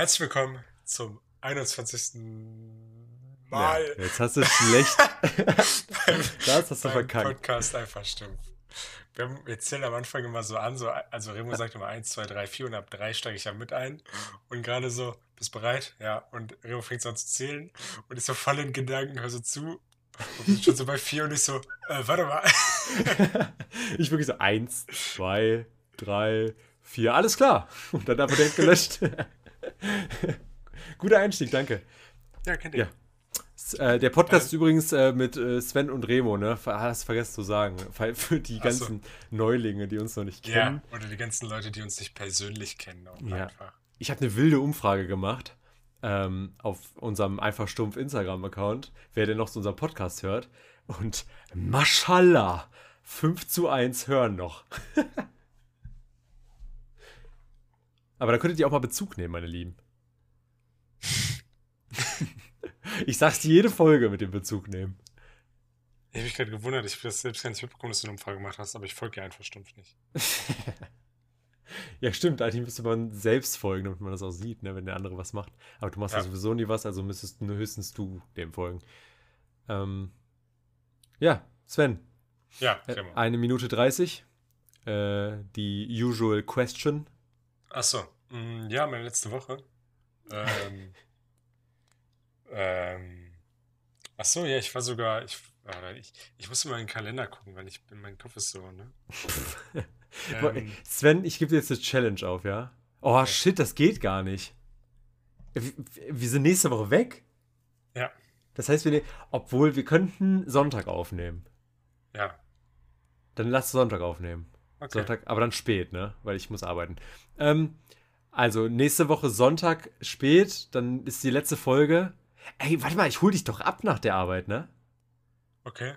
Herzlich willkommen zum 21. Mal. Ja, jetzt hast du schlecht. das hast du verkackt. Podcast einfach stumpf. Wir, haben, wir zählen am Anfang immer so an, so, also Remo sagt immer 1, 2, 3, 4 und ab 3 steige ich ja mit ein. Und gerade so, bist bereit? Ja. Und Remo fängt so an zu zählen und ist so voll in Gedanken, hör so zu. Und bin schon so bei 4 und ich so, äh, warte mal. ich wirklich so 1, 2, 3, 4, alles klar. Und dann einfach direkt gelöscht. Guter Einstieg, danke. Ja, kennt ihr. Ja. Äh, der Podcast äh, ist übrigens äh, mit äh, Sven und Remo, ne? Hast vergessen zu sagen. Für die ganzen so. Neulinge, die uns noch nicht kennen. Ja, oder die ganzen Leute, die uns nicht persönlich kennen. Ja. einfach. Ich habe eine wilde Umfrage gemacht ähm, auf unserem einfach stumpf Instagram-Account, wer denn noch zu unserem Podcast hört. Und Maschallah, 5 zu 1 hören noch. Aber da könntet ihr auch mal Bezug nehmen, meine Lieben. ich sag's dir jede Folge mit dem Bezug nehmen. Ich habe mich gerade gewundert, ich habe das selbst gar nicht mitbekommen, dass du eine Umfrage gemacht hast, aber ich folge dir einfach stumpf nicht. ja, stimmt, eigentlich müsste man selbst folgen, damit man das auch sieht, ne, wenn der andere was macht. Aber du machst ja, sowieso nie was, also müsstest nur höchstens du dem folgen. Ähm, ja, Sven. Ja, äh, Eine Minute 30. Äh, die usual question. Achso, mm, ja, meine letzte Woche. Ähm, ähm, achso, ja, ich war sogar, ich, ich, ich musste mal in den Kalender gucken, weil ich mein Kopf ist so, ne? ähm, Sven, ich gebe dir jetzt eine Challenge auf, ja? Oh, ja. shit, das geht gar nicht. Wir, wir sind nächste Woche weg. Ja. Das heißt, wir, ne-, obwohl wir könnten Sonntag aufnehmen. Ja. Dann lass Sonntag aufnehmen. Okay. Sonntag, aber dann spät, ne? Weil ich muss arbeiten. Ähm, also, nächste Woche Sonntag spät, dann ist die letzte Folge. Ey, warte mal, ich hol dich doch ab nach der Arbeit, ne? Okay.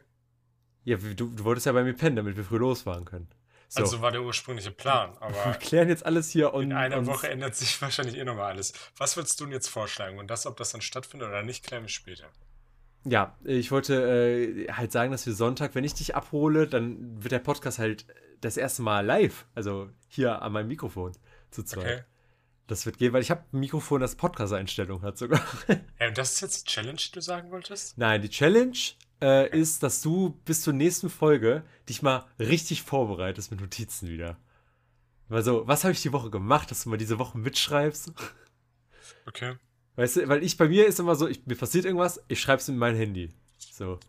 Ja, du, du wolltest ja bei mir pennen, damit wir früh losfahren können. So. Also war der ursprüngliche Plan, aber. Wir klären jetzt alles hier und. In einer Woche ändert sich wahrscheinlich eh nochmal alles. Was würdest du denn jetzt vorschlagen? Und das, ob das dann stattfindet oder nicht, klären wir später. Ja, ich wollte äh, halt sagen, dass wir Sonntag, wenn ich dich abhole, dann wird der Podcast halt das erste Mal live. Also hier an meinem Mikrofon zu zweit. Okay. Das wird gehen, weil ich habe ein Mikrofon, das Podcast-Einstellung hat sogar. Ja, und das ist jetzt die Challenge, die du sagen wolltest? Nein, die Challenge äh, okay. ist, dass du bis zur nächsten Folge dich mal richtig vorbereitest mit Notizen wieder. Also, was habe ich die Woche gemacht, dass du mal diese Woche mitschreibst? Okay. Weißt du, weil ich bei mir ist immer so, ich, mir passiert irgendwas, ich schreibe es in mein Handy. So.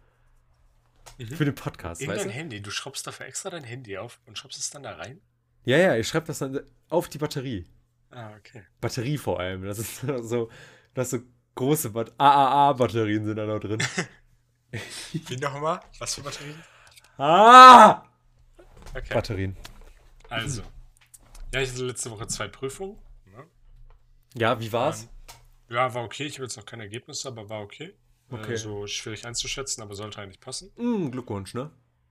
Mhm. Für den Podcast. In dein du? Handy? Du schraubst dafür extra dein Handy auf und schraubst es dann da rein? Ja, ja, ich schreibe das dann auf die Batterie. Ah, okay. Batterie vor allem. Das ist so, das so große AAA-Batterien sind da noch drin. Wie nochmal? Was für Batterien? Ah! Okay. Batterien. Also. Ja, ich hatte letzte Woche zwei Prüfungen. Ne? Ja, wie war's? Ähm, ja, war okay. Ich habe jetzt noch keine Ergebnisse, aber war okay. Äh, okay. Äh, so schwierig einzuschätzen, aber sollte eigentlich passen. Mm, Glückwunsch, ne?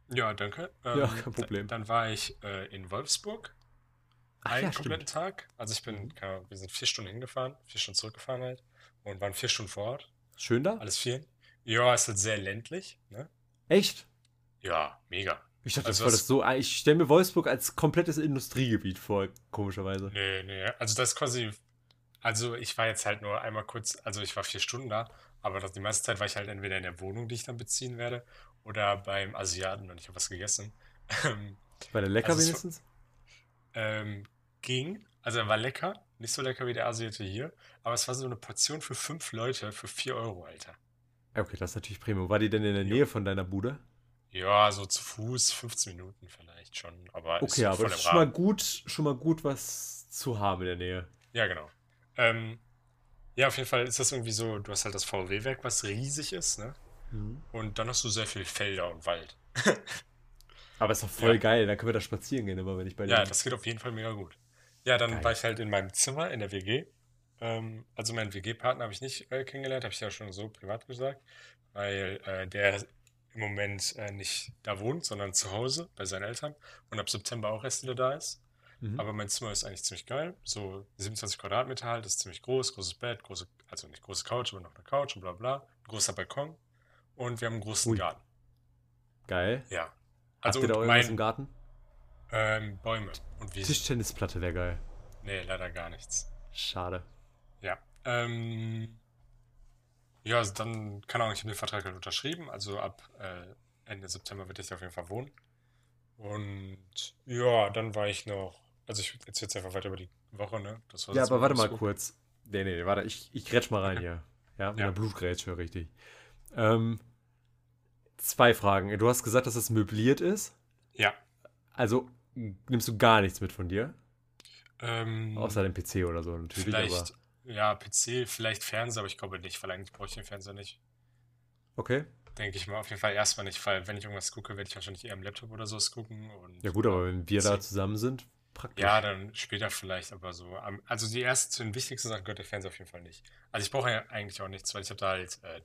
Ja, danke. Ähm, ja, kein Problem. Dann war ich äh, in Wolfsburg. Einen ja, kompletten. Tag. Also ich bin, mhm. keine, wir sind vier Stunden hingefahren, vier Stunden zurückgefahren halt. Und waren vier Stunden vor Ort. Schön da? Alles vier. Ja, ist halt sehr ländlich, ne? Echt? Ja, mega. Ich dachte, also das das so. Ich stelle mir Wolfsburg als komplettes Industriegebiet vor, komischerweise. Nee, nee. Also das ist quasi also ich war jetzt halt nur einmal kurz, also ich war vier Stunden da, aber das, die meiste Zeit war ich halt entweder in der Wohnung, die ich dann beziehen werde, oder beim Asiaten und ich habe was gegessen. War der lecker also wenigstens? ähm, ging, also er war lecker, nicht so lecker wie der Asiate hier, aber es war so eine Portion für fünf Leute für vier Euro, Alter. Okay, das ist natürlich Premium. War die denn in der Nähe von deiner Bude? Ja, so zu Fuß, 15 Minuten vielleicht schon, aber Okay, aber ist schon mal gut, schon mal gut was zu haben in der Nähe. Ja, genau. Ähm, ja, auf jeden Fall ist das irgendwie so, du hast halt das VW-Werk, was riesig ist, ne? Mhm. Und dann hast du sehr viel Felder und Wald. Aber ist doch voll ja. geil, dann können wir da spazieren gehen, immer wenn ich bei dir Ja, das geht auf jeden Fall mega gut. Ja, dann geil. war ich halt in meinem Zimmer in der WG. Ähm, also meinen WG-Partner habe ich nicht äh, kennengelernt, habe ich ja schon so privat gesagt, weil äh, der im Moment äh, nicht da wohnt, sondern zu Hause bei seinen Eltern und ab September auch erst wieder da ist. Mhm. Aber mein Zimmer ist eigentlich ziemlich geil. So 27 Quadratmeter halt, ist ziemlich groß, großes Bett, große, also nicht große Couch, aber noch eine Couch und bla bla. Ein großer Balkon. Und wir haben einen großen Ui. Garten. Geil. Ja. Also Habt ihr da irgendwas mein, im Garten? Ähm, Bäume und Wiesen. Tischtennisplatte wäre geil. Nee, leider gar nichts. Schade. Ja. Ähm, ja, also dann, keine Ahnung, ich habe den Vertrag halt unterschrieben. Also ab äh, Ende September wird ich auf jeden Fall wohnen. Und ja, dann war ich noch. Also ich erzähle jetzt einfach weiter über die Woche, ne? Das war ja, aber warte mal gut. kurz. Nee, nee, warte, ich, ich grätsch mal rein hier. Ja, mit ja. einer Blutgrätsche, richtig. Ähm, zwei Fragen. Du hast gesagt, dass es möbliert ist. Ja. Also nimmst du gar nichts mit von dir? Ähm, Außer dem PC oder so natürlich. Vielleicht, ja, PC, vielleicht Fernseher, aber ich glaube nicht, weil eigentlich brauche ich den Fernseher nicht. Okay. Denke ich mal auf jeden Fall erstmal nicht, weil wenn ich irgendwas gucke, werde ich wahrscheinlich eher am Laptop oder so gucken. Und, ja gut, aber wenn wir da zusammen sind, praktisch. Ja, dann später vielleicht, aber so. Also die erste zu den wichtigsten Sachen gehört der Fernseher auf jeden Fall nicht. Also ich brauche ja eigentlich auch nichts, weil ich habe da halt äh,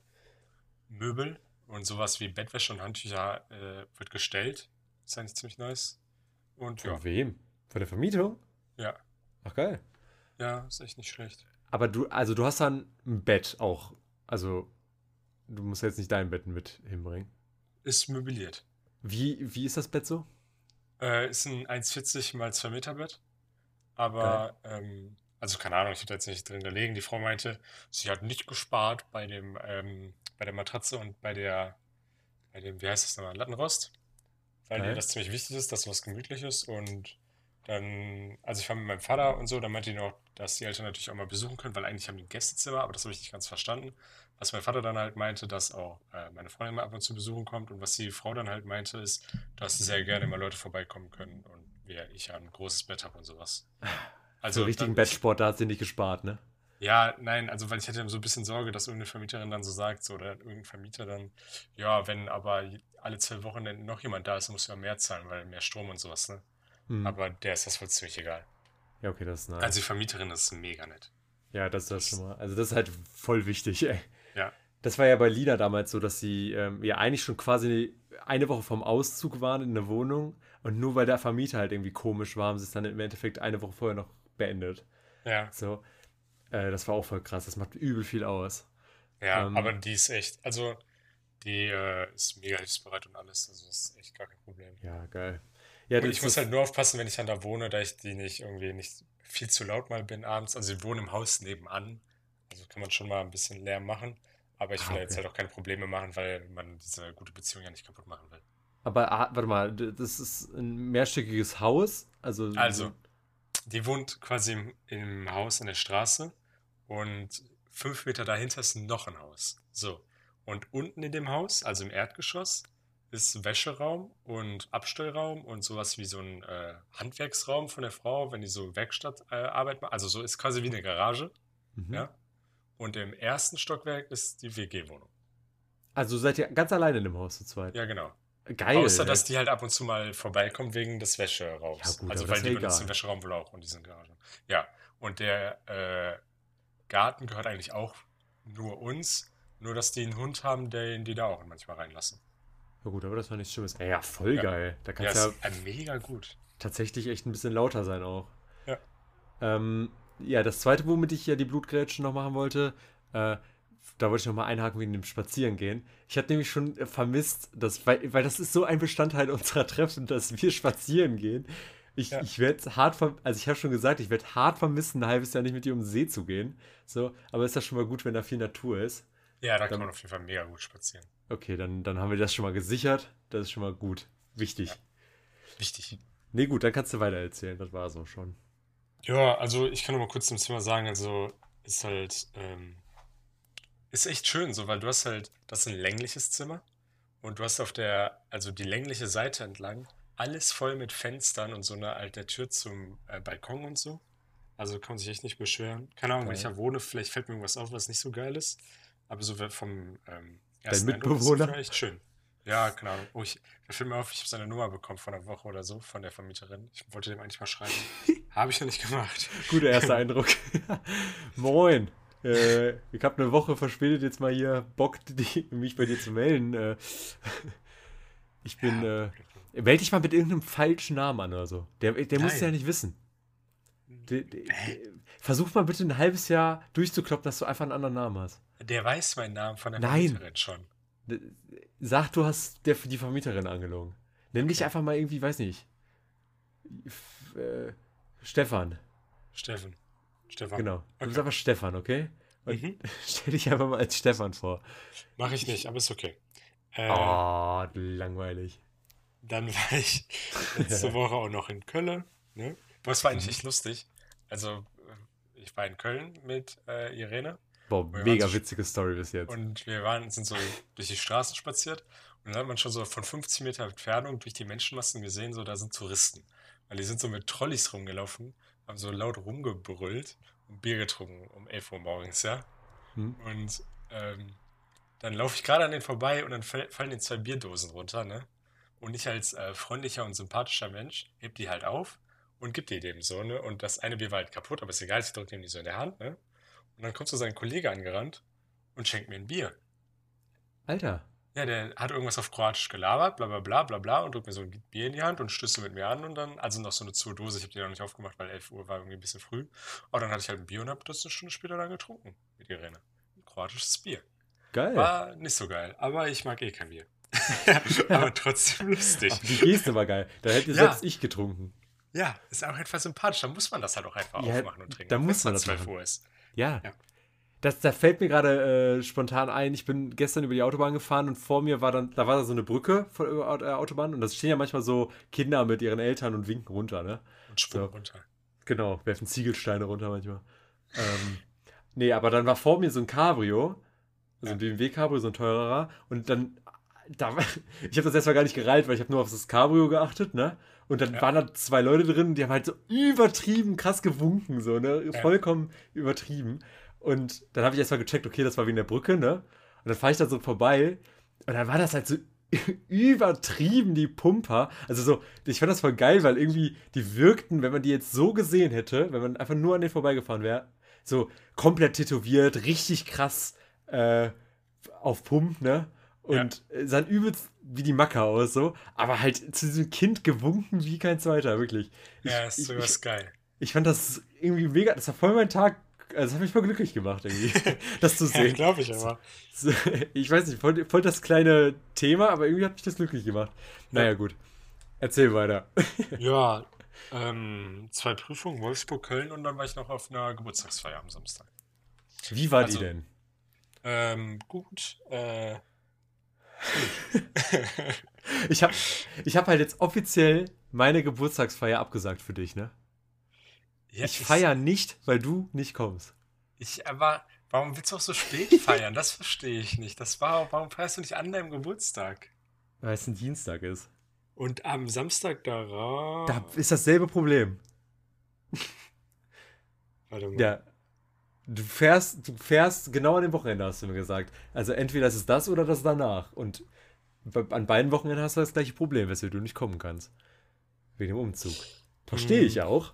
Möbel und sowas wie Bettwäsche und Handtücher äh, wird gestellt. Das ist eigentlich ziemlich nice. Und Von ja. wem? Von der Vermietung? Ja. Ach geil. Ja, ist echt nicht schlecht. Aber du, also du hast dann ein Bett auch. Also du musst jetzt nicht dein Bett mit hinbringen. Ist möbliert. Wie, wie ist das Bett so? Äh, ist ein 1,40 mal 2 Meter Bett. Aber, ähm, also keine Ahnung, ich habe jetzt nicht drin gelegen. Die Frau meinte, sie hat nicht gespart bei dem, ähm, bei der Matratze und bei der, bei dem, wie heißt das nochmal, Lattenrost. Weil ihr das ziemlich wichtig ist, dass was gemütlich ist und dann, also ich war mit meinem Vater und so, dann meinte die noch, dass die Eltern natürlich auch mal besuchen können, weil eigentlich haben die ein Gästezimmer, aber das habe ich nicht ganz verstanden. Was mein Vater dann halt meinte, dass auch äh, meine Freundin mal ab und zu besuchen kommt und was die Frau dann halt meinte, ist, dass sehr gerne mal Leute vorbeikommen können und wir, ich ja ein großes Bett habe und sowas. Also so richtigen Bettsport, da hat sie nicht gespart, ne? Ja, nein, also weil ich hatte so ein bisschen Sorge, dass irgendeine Vermieterin dann so sagt, so, oder irgendein Vermieter dann, ja, wenn aber alle zwei Wochen noch jemand da ist, musst du ja mehr zahlen, weil mehr Strom und sowas, ne? Hm. Aber der ist das wohl ziemlich egal. Ja, okay, das ist nice. Also die Vermieterin ist mega nett. Ja, das ist das schon mal. Also das ist halt voll wichtig, ey. Ja. Das war ja bei Lina damals so, dass sie ähm, ja eigentlich schon quasi eine Woche vom Auszug waren in der Wohnung und nur weil der Vermieter halt irgendwie komisch war, haben sie es dann im Endeffekt eine Woche vorher noch beendet. Ja. So. Äh, das war auch voll krass. Das macht übel viel aus. Ja, ähm, aber die ist echt, also die äh, ist mega hilfsbereit und alles. Also das ist echt gar kein Problem. Ja, geil. Ja, ich muss halt nur aufpassen, wenn ich dann da wohne, da ich die nicht irgendwie nicht viel zu laut mal bin abends. Also ich wohne im Haus nebenan. Also kann man schon mal ein bisschen Lärm machen. Aber ich will ah, okay. jetzt halt auch keine Probleme machen, weil man diese gute Beziehung ja nicht kaputt machen will. Aber ah, warte mal, das ist ein mehrstöckiges Haus? Also, also die wohnt quasi im, im Haus an der Straße und fünf Meter dahinter ist noch ein Haus. So. Und unten in dem Haus, also im Erdgeschoss, ist Wäscheraum und Abstellraum und sowas wie so ein äh, Handwerksraum von der Frau, wenn die so Werkstattarbeit äh, macht. Also so ist quasi wie eine Garage. Mhm. Ja. Und im ersten Stockwerk ist die WG-Wohnung. Also seid ihr ganz alleine in dem Haus zu zweit? Ja, genau. Geil. Außer, dass die halt ab und zu mal vorbeikommt wegen des Wäscheraums. Ja, gut, also, weil die benutzen den Wäscheraum wohl auch und diesen Garage. Ja. Und der äh, Garten gehört eigentlich auch nur uns. Nur, dass die einen Hund haben, den die da auch manchmal reinlassen. Ja gut, aber das war nichts Schlimmes. Ja, voll ja. geil. Da kannst ja, ja mega gut. Tatsächlich echt ein bisschen lauter sein auch. Ja. Ähm, ja, das zweite, womit ich ja die Blutgrätschen noch machen wollte, äh, da wollte ich noch mal einhaken wegen dem Spazierengehen. Ich hatte nämlich schon vermisst, dass, weil, weil das ist so ein Bestandteil unserer Treffen, dass wir spazieren gehen. Ich, ja. ich werde hart, also ich habe schon gesagt, ich werde hart vermissen, ein halbes Jahr nicht mit dir um den See zu gehen. So, aber ist ja schon mal gut, wenn da viel Natur ist. Ja, da dann, kann man auf jeden Fall mega gut spazieren. Okay, dann, dann haben wir das schon mal gesichert. Das ist schon mal gut. Wichtig. Ja. Wichtig. Nee, gut, dann kannst du weiter erzählen. Das war so schon. Ja, also ich kann noch mal kurz zum Thema sagen, also ist halt, ähm, ist echt schön so, weil du hast halt, das ist ein längliches Zimmer und du hast auf der, also die längliche Seite entlang, alles voll mit Fenstern und so eine alte Tür zum äh, Balkon und so. Also kann man sich echt nicht beschweren. Keine Ahnung, okay. wenn ich da wohne, vielleicht fällt mir irgendwas auf, was nicht so geil ist. Aber so vom ähm, ersten Dein Mitbewohner? Eindruck, echt schön. Ja, genau. Oh, ich, fällt mir auf, ich habe seine Nummer bekommen vor einer Woche oder so von der Vermieterin. Ich wollte dem eigentlich mal schreiben. habe ich noch nicht gemacht. Guter erster Eindruck. Moin. Äh, ich habe eine Woche verspätet jetzt mal hier Bock, die, mich bei dir zu melden. Äh, ich bin. Ja, äh, melde dich mal mit irgendeinem falschen Namen an oder so. Der, der muss es ja nicht wissen. De, de, de, versuch mal bitte ein halbes Jahr durchzukloppen, dass du einfach einen anderen Namen hast. Der weiß meinen Namen von der Nein. Vermieterin schon. Sag, du hast der, die Vermieterin angelogen. Nenn dich einfach mal irgendwie, weiß nicht. F äh, Stefan. Steffen. Stefan. Genau. Du okay. bist einfach Stefan, okay? Und mhm. stell dich einfach mal als Stefan vor. Mach ich nicht, aber ist okay. Äh, oh, langweilig. Dann war ich letzte Woche auch noch in Köln. Ne? Das war eigentlich mhm. lustig. Also, äh, ich war in Köln mit äh, Irene. Boah, mega witzige Story bis jetzt. Und wir waren, sind so durch die Straßen spaziert und dann hat man schon so von 50 Meter Entfernung durch die Menschenmassen gesehen, so da sind Touristen. Weil die sind so mit Trolleys rumgelaufen, haben so laut rumgebrüllt und Bier getrunken um 11 Uhr morgens, ja. Hm. Und ähm, dann laufe ich gerade an denen vorbei und dann fallen den zwei Bierdosen runter, ne? Und ich als äh, freundlicher und sympathischer Mensch heb die halt auf und gib die dem so, ne? Und das eine Bier war halt kaputt, aber ist egal, ich drücke dem die so in der Hand, ne? Und dann kommt so sein Kollege angerannt und schenkt mir ein Bier. Alter. Ja, der hat irgendwas auf Kroatisch gelabert, bla bla bla bla bla und drückt mir so ein Bier in die Hand und stößt mit mir an und dann, also noch so eine Zudose, ich habe die noch nicht aufgemacht, weil 11 Uhr war irgendwie ein bisschen früh. Aber dann hatte ich halt ein Bier und habe das eine Stunde später dann getrunken mit Irene. Ein kroatisches Bier. Geil. War nicht so geil, aber ich mag eh kein Bier. aber trotzdem lustig. Ach, die Geste war geil. Da hätte ja. selbst ich getrunken. Ja, ist auch etwas sympathisch. Da muss man das halt auch einfach ja, aufmachen und trinken. Da muss man das 12 Uhr ist. Ja. ja. Das, da fällt mir gerade äh, spontan ein, ich bin gestern über die Autobahn gefahren und vor mir war dann, da war da so eine Brücke von der Autobahn und da stehen ja manchmal so Kinder mit ihren Eltern und winken runter, ne? Und springen so. runter. Genau, werfen Ziegelsteine runter manchmal. ähm, nee, aber dann war vor mir so ein Cabrio, also ein BMW Cabrio, so ein teurerer und dann, da, ich habe das erstmal gar nicht gereilt, weil ich habe nur auf das Cabrio geachtet, ne? Und dann ja. waren da zwei Leute drin, die haben halt so übertrieben krass gewunken, so, ne? Vollkommen ja. übertrieben. Und dann habe ich erstmal gecheckt, okay, das war wie in der Brücke, ne? Und dann fahre ich da so vorbei und dann war das halt so übertrieben, die Pumper. Also so, ich fand das voll geil, weil irgendwie die wirkten, wenn man die jetzt so gesehen hätte, wenn man einfach nur an denen vorbeigefahren wäre, so komplett tätowiert, richtig krass äh, auf Pump, ne? Und ja. sahen übelst wie die Macker aus, so. Aber halt zu diesem Kind gewunken wie kein zweiter, wirklich. Ich, ja, ist sowas ich, geil. Ich fand das irgendwie mega, das war voll mein Tag also das hat mich voll glücklich gemacht, irgendwie, das zu sehen. ja, glaube ich aber. Ich weiß nicht, voll, voll, das kleine Thema, aber irgendwie hat mich das glücklich gemacht. Naja, gut. Erzähl weiter. ja, ähm, zwei Prüfungen, Wolfsburg, Köln und dann war ich noch auf einer Geburtstagsfeier am Samstag. Wie war also, die denn? Ähm, gut. Äh, ich habe ich hab halt jetzt offiziell meine Geburtstagsfeier abgesagt für dich, ne? Ja, ich feiere nicht, weil du nicht kommst. Ich, aber warum willst du auch so spät feiern? Das verstehe ich nicht. Das war, warum feierst du nicht an deinem Geburtstag? Weil es ein Dienstag ist. Und am Samstag darauf. Da ist dasselbe Problem. Warte mal. Ja. Du fährst, du fährst genau an dem Wochenende, hast du mir gesagt. Also entweder ist es das oder das danach. Und an beiden Wochenenden hast du das gleiche Problem, weshalb du nicht kommen kannst. Wegen dem Umzug. Verstehe hm. ich auch.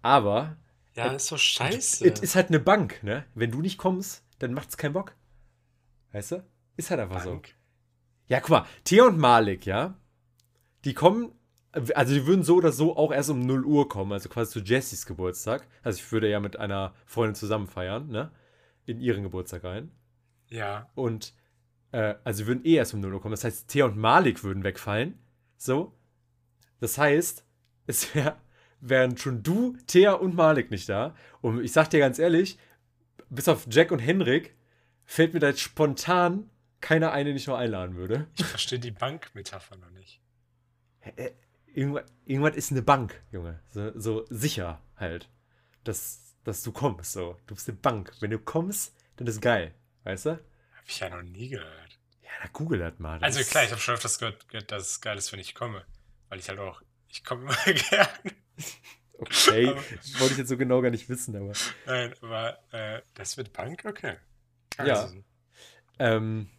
Aber. Ja, ist so scheiße. Es ist halt eine Bank, ne? Wenn du nicht kommst, dann macht's keinen Bock. Weißt du? Ist halt einfach Bank. so. Ja, guck mal, Thea und Malik, ja? Die kommen, also die würden so oder so auch erst um 0 Uhr kommen, also quasi zu Jessys Geburtstag. Also ich würde ja mit einer Freundin zusammen feiern, ne? In ihren Geburtstag rein. Ja. Und, äh, also sie würden eh erst um 0 Uhr kommen. Das heißt, Thea und Malik würden wegfallen. So. Das heißt, es wäre wären schon du, Thea und Malik nicht da. Und ich sag dir ganz ehrlich, bis auf Jack und Henrik fällt mir da jetzt spontan keiner eine, den ich noch einladen würde. Ich verstehe die Bankmetapher noch nicht. Irgendwas, irgendwas ist eine Bank, Junge. So, so, sicher halt. Dass, dass du kommst. So. Du bist eine Bank. Wenn du kommst, dann ist geil. Weißt du? Hab ich ja noch nie gehört. Ja, da google das mal. Das also klar, ich habe schon öfters gehört, dass es geil ist, wenn ich komme. Weil ich halt auch, ich komme immer gerne. Okay, aber, wollte ich jetzt so genau gar nicht wissen, aber. Nein, aber äh, das wird Bank? Okay. Also. Ja. Ähm,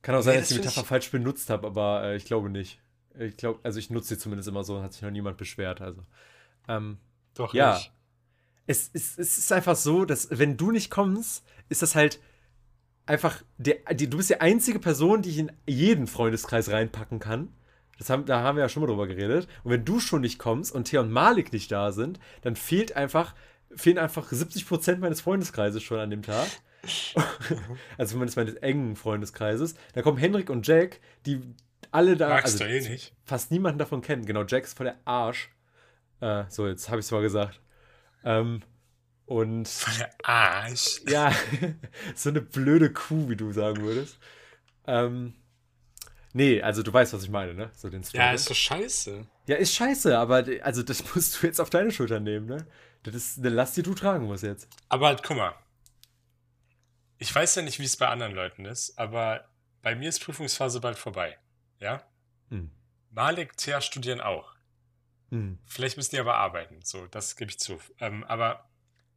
kann auch sein, nee, dass ich die Metapher ich... falsch benutzt habe, aber äh, ich glaube nicht. Ich glaube, also ich nutze sie zumindest immer so, hat sich noch niemand beschwert. Also. Ähm, Doch, ja. Nicht. Es, es, es ist einfach so, dass wenn du nicht kommst, ist das halt einfach der, die, du bist die einzige Person, die ich in jeden Freundeskreis reinpacken kann. Das haben, da haben wir ja schon mal drüber geredet. Und wenn du schon nicht kommst und Thea und Malik nicht da sind, dann fehlt einfach, fehlen einfach 70% meines Freundeskreises schon an dem Tag. also zumindest meines engen Freundeskreises. Da kommen Henrik und Jack, die alle da. Magst also, du eh nicht. Fast niemanden davon kennen. Genau, Jack ist voll der Arsch. Äh, so, jetzt habe ich es mal gesagt. Ähm, Und. Von der Arsch. Ja, so eine blöde Kuh, wie du sagen würdest. Ähm, nee, also du weißt, was ich meine, ne? So den ja, ist doch scheiße. Ja, ist scheiße, aber also das musst du jetzt auf deine Schulter nehmen, ne? Das ist eine Last, die du tragen musst jetzt. Aber guck mal. Ich weiß ja nicht, wie es bei anderen Leuten ist, aber bei mir ist Prüfungsphase bald vorbei. Ja? Hm. Malik, Thea studieren auch. Hm. Vielleicht müssen die aber arbeiten, so, das gebe ich zu. Ähm, aber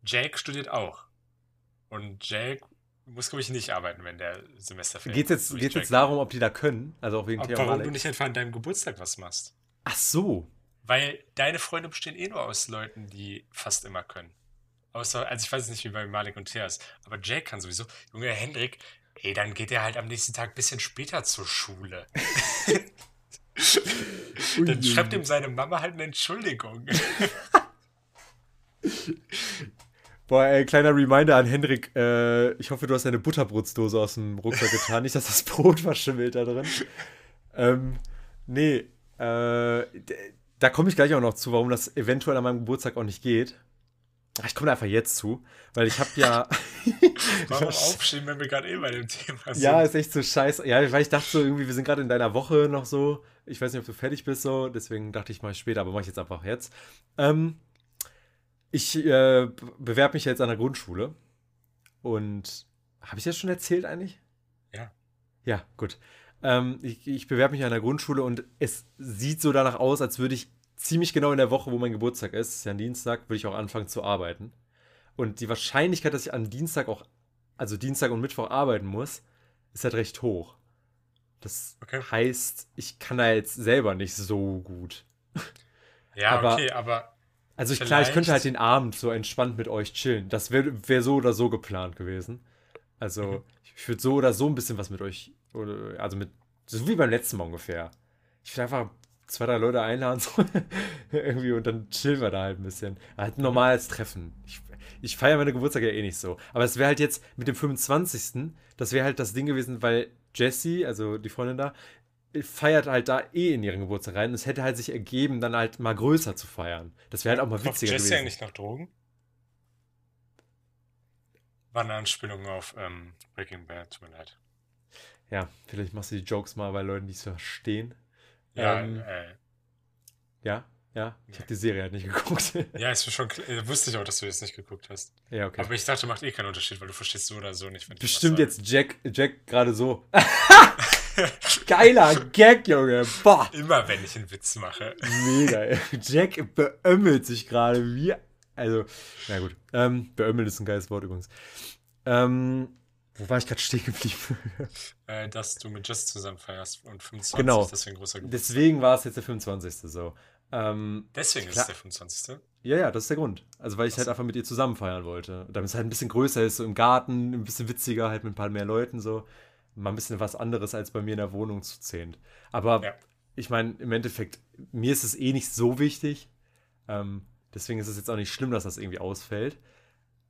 Jake studiert auch. Und Jake muss, glaube ich, nicht arbeiten, wenn der Semester fällt. Geht es jetzt, geht's jetzt darum, ob die da können? Also auch wegen ob, Warum du nicht einfach an deinem Geburtstag was machst. Ach so. Weil deine Freunde bestehen eh nur aus Leuten, die fast immer können. Außer, also ich weiß nicht, wie bei Malik und Theas, aber Jake kann sowieso. Junge Hendrik, ey, dann geht er halt am nächsten Tag ein bisschen später zur Schule. dann schreibt ihm seine Mama halt eine Entschuldigung. Boah, ey, kleiner Reminder an Hendrik. Äh, ich hoffe, du hast deine Butterbrotsdose aus dem Rucksack getan. Nicht, dass das Brot verschimmelt da drin. Ähm, nee, äh, da komme ich gleich auch noch zu, warum das eventuell an meinem Geburtstag auch nicht geht. Ich komme einfach jetzt zu, weil ich habe ja. Warum aufschieben, wenn wir gerade eh bei dem Thema sind? Ja, ist echt so scheiße. Ja, weil ich dachte so irgendwie, wir sind gerade in deiner Woche noch so. Ich weiß nicht, ob du fertig bist so, deswegen dachte ich mal später, aber mache ich jetzt einfach jetzt. Ähm, ich äh, bewerbe mich jetzt an der Grundschule. Und habe ich das schon erzählt eigentlich? Ja. Ja, gut. Ähm, ich, ich bewerbe mich an der Grundschule und es sieht so danach aus, als würde ich ziemlich genau in der Woche, wo mein Geburtstag ist, ist ja ein Dienstag, würde ich auch anfangen zu arbeiten. Und die Wahrscheinlichkeit, dass ich an Dienstag auch, also Dienstag und Mittwoch arbeiten muss, ist halt recht hoch. Das okay. heißt, ich kann da jetzt selber nicht so gut. Ja, aber, okay, aber also ich, klar, ich könnte halt den Abend so entspannt mit euch chillen. Das wäre wär so oder so geplant gewesen. Also mhm. ich würde so oder so ein bisschen was mit euch, oder, also mit, so wie beim letzten Mal ungefähr. Ich würde einfach zwei, drei Leute einladen so, irgendwie und dann chillen wir da halt ein bisschen. Halt ein normales Treffen. Ich, ich feiere meine Geburtstag ja eh nicht so. Aber es wäre halt jetzt mit dem 25. Das wäre halt das Ding gewesen, weil Jessie, also die Freundin da, feiert halt da eh in ihren Geburtstag rein. Und es hätte halt sich ergeben, dann halt mal größer zu feiern. Das wäre halt auch mal Kauft witziger Jesse gewesen. eigentlich noch Drogen? War eine Anspielung auf ähm, Breaking Bad, tut mir leid. Ja, vielleicht machst du die Jokes mal bei Leuten, die es verstehen. Ja, ähm, äh, ja, ja. Ich habe die Serie halt nicht geguckt. ja, ist schon äh, wusste ich auch, dass du jetzt nicht geguckt hast. Ja, okay. Aber ich dachte, macht eh keinen Unterschied, weil du verstehst so oder so nicht. Bestimmt jetzt Jack, Jack gerade so. Geiler Gag, Junge. Boah. Immer wenn ich einen Witz mache. Mega. Jack beömmelt sich gerade wie. Also, na gut. Ähm, beömmelt ist ein geiles Wort übrigens. Ähm, wo war ich gerade stehen geblieben? äh, dass du mit Just zusammen feierst und 25. Genau. Deswegen großer Geburtstag. Deswegen war es jetzt der 25. so. Ähm, deswegen klar. ist es der 25. Ja, ja, das ist der Grund. Also, weil ich halt einfach mit ihr zusammen feiern wollte. Damit es halt ein bisschen größer ist, so im Garten, ein bisschen witziger, halt mit ein paar mehr Leuten so mal ein bisschen was anderes als bei mir in der Wohnung zu zählen. Aber ja. ich meine, im Endeffekt, mir ist es eh nicht so wichtig. Ähm, deswegen ist es jetzt auch nicht schlimm, dass das irgendwie ausfällt.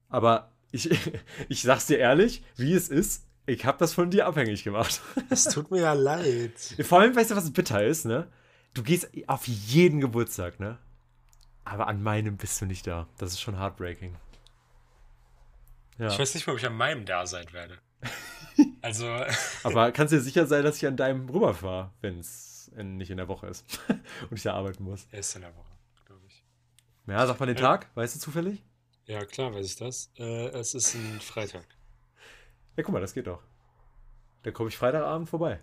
Aber ich, ich sag's dir ehrlich, wie es ist, ich habe das von dir abhängig gemacht. Es tut mir ja leid. Vor allem, weißt du, was bitter ist, ne? Du gehst auf jeden Geburtstag, ne? Aber an meinem bist du nicht da. Das ist schon heartbreaking. Ja. Ich weiß nicht mal, ob ich an meinem da sein werde. Also. Aber kannst du dir sicher sein, dass ich an deinem rüberfahre, wenn es nicht in der Woche ist und ich da arbeiten muss? Er ist in der Woche, glaube ich. Ja, sag mal den äh, Tag, weißt du zufällig? Ja, klar weiß ich das. Äh, es ist ein Freitag. Ja, guck mal, das geht doch. Dann komme ich Freitagabend vorbei.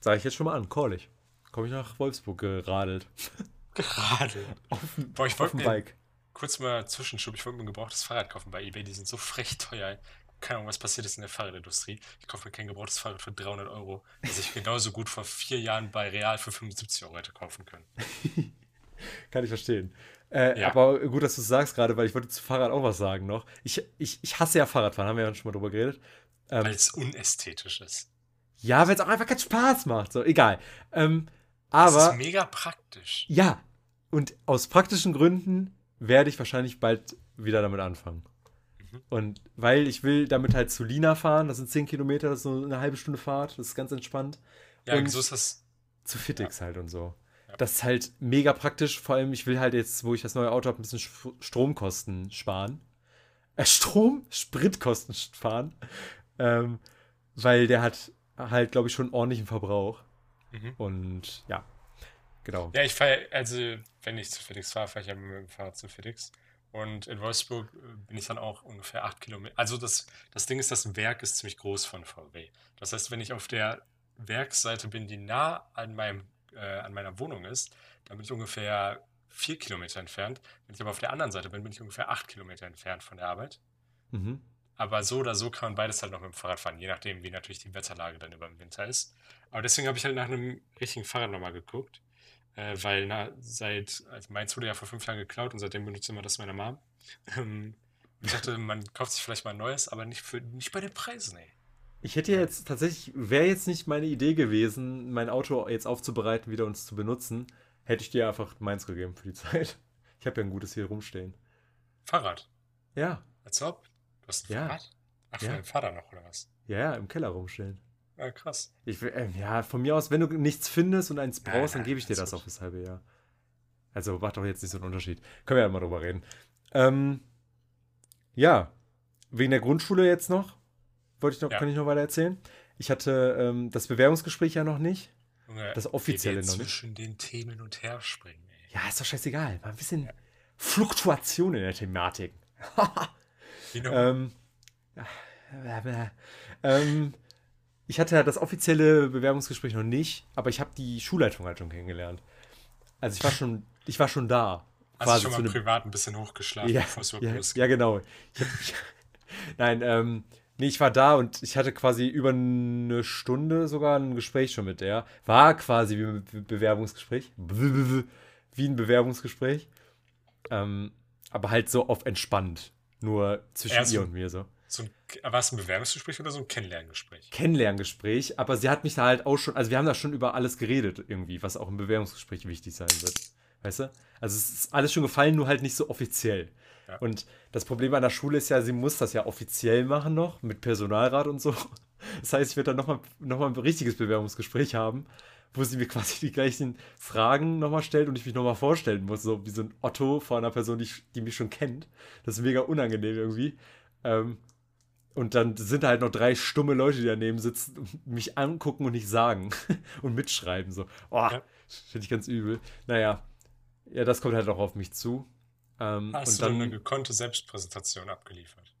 Sag ich jetzt schon mal an, call ich. Komme ich nach Wolfsburg geradelt. Geradelt? auf, Boah, ich auf dem Bike. Kurz mal Zwischenschub, ich wollte mir ein gebrauchtes Fahrrad kaufen bei eBay, die sind so frech teuer keine Ahnung, was passiert ist in der Fahrradindustrie. Ich kaufe mir kein gebrauchtes Fahrrad für 300 Euro, das ich genauso gut vor vier Jahren bei Real für 75 Euro hätte kaufen können. Kann ich verstehen. Äh, ja. Aber gut, dass du es sagst gerade, weil ich wollte zu Fahrrad auch was sagen noch. Ich, ich, ich hasse ja Fahrradfahren, haben wir ja schon mal drüber geredet. Ähm, weil es unästhetisch ist. Ja, weil es auch einfach keinen Spaß macht. So, egal. Ähm, aber. Das ist mega praktisch. Ja. Und aus praktischen Gründen werde ich wahrscheinlich bald wieder damit anfangen. Mhm. Und weil ich will damit halt zu Lina fahren, das sind 10 Kilometer, das ist so eine halbe Stunde Fahrt, das ist ganz entspannt. Ja, und so ist das. Zu Fitix ja. halt und so. Das ist halt mega praktisch. Vor allem, ich will halt jetzt, wo ich das neue Auto habe, ein bisschen Stromkosten sparen. Äh, Strom? Spritkosten sparen. Ähm, weil der hat halt, glaube ich, schon einen ordentlichen Verbrauch. Mhm. Und ja, genau. Ja, ich fahre, also wenn ich zu FedEx fahre, fahre ich ja mit dem Fahrrad zu FedEx. Und in Wolfsburg äh, bin ich dann auch ungefähr acht Kilometer. Also das, das Ding ist, das Werk ist ziemlich groß von VW. Das heißt, wenn ich auf der Werksseite bin, die nah an, meinem, äh, an meiner Wohnung ist, dann bin ich ungefähr vier Kilometer entfernt. Wenn ich aber auf der anderen Seite bin, bin ich ungefähr acht Kilometer entfernt von der Arbeit. Mhm. Aber so oder so kann man beides halt noch mit dem Fahrrad fahren, je nachdem, wie natürlich die Wetterlage dann über dem Winter ist. Aber deswegen habe ich halt nach einem richtigen Fahrrad nochmal geguckt. Äh, weil na, seit, also meins wurde ja vor fünf Jahren geklaut und seitdem benutze ich immer das meiner Mom. Ähm, ich dachte, man kauft sich vielleicht mal ein neues, aber nicht, für, nicht bei den Preisen, ey. Ich hätte ja jetzt tatsächlich, wäre jetzt nicht meine Idee gewesen, mein Auto jetzt aufzubereiten, wieder uns zu benutzen, hätte ich dir einfach meins gegeben für die Zeit. Ich habe ja ein gutes hier rumstehen. Fahrrad? Ja. Als ob? Du hast ein ja. Fahrrad? Ach, ja. deinem Vater noch, oder was? Ja, ja, im Keller rumstehen. Ja, krass. Ich, äh, ja, von mir aus, wenn du nichts findest und eins brauchst, ja, dann gebe ich dir das gut. auch fürs halbe Jahr. Also macht doch jetzt nicht so einen Unterschied. Können wir ja mal drüber reden. Ähm, ja, wegen der Grundschule jetzt noch. Wollte ich noch, ja. kann ich noch weiter erzählen? Ich hatte ähm, das Bewerbungsgespräch ja noch nicht. Das offizielle noch nicht. zwischen den Themen und her springen. Ey. Ja, ist doch scheißegal. Mal ein bisschen ja. Fluktuation in der Thematik. Noch? ähm, ähm, ich hatte ja das offizielle Bewerbungsgespräch noch nicht, aber ich habe die Schulleitung halt schon kennengelernt. Also ich war schon, ich war schon da. Hast du schon mal privat ein bisschen hochgeschlafen, ja, bevor es ja? Ja, genau. Ich hab, ich, nein, ähm, nee, ich war da und ich hatte quasi über eine Stunde sogar ein Gespräch schon mit der. War quasi wie ein Bewerbungsgespräch. Wie ein Bewerbungsgespräch. Ähm, aber halt so auf entspannt. Nur zwischen ihr und mir so. So ein, war es ein Bewerbungsgespräch oder so ein Kennenlerngespräch? Kennenlerngespräch, aber sie hat mich da halt auch schon, also wir haben da schon über alles geredet irgendwie, was auch im Bewerbungsgespräch wichtig sein wird. Weißt du? Also es ist alles schon gefallen, nur halt nicht so offiziell. Ja. Und das Problem an der Schule ist ja, sie muss das ja offiziell machen noch, mit Personalrat und so. Das heißt, ich werde dann nochmal noch mal ein richtiges Bewerbungsgespräch haben, wo sie mir quasi die gleichen Fragen nochmal stellt und ich mich nochmal vorstellen muss, so wie so ein Otto vor einer Person, die, die mich schon kennt. Das ist mega unangenehm irgendwie. Ähm, und dann sind da halt noch drei stumme Leute, die daneben sitzen und mich angucken und nicht sagen und mitschreiben. So, oh, ja. finde ich ganz übel. Naja, ja, das kommt halt auch auf mich zu. Ähm, Hast du dann eine gekonnte Selbstpräsentation abgeliefert?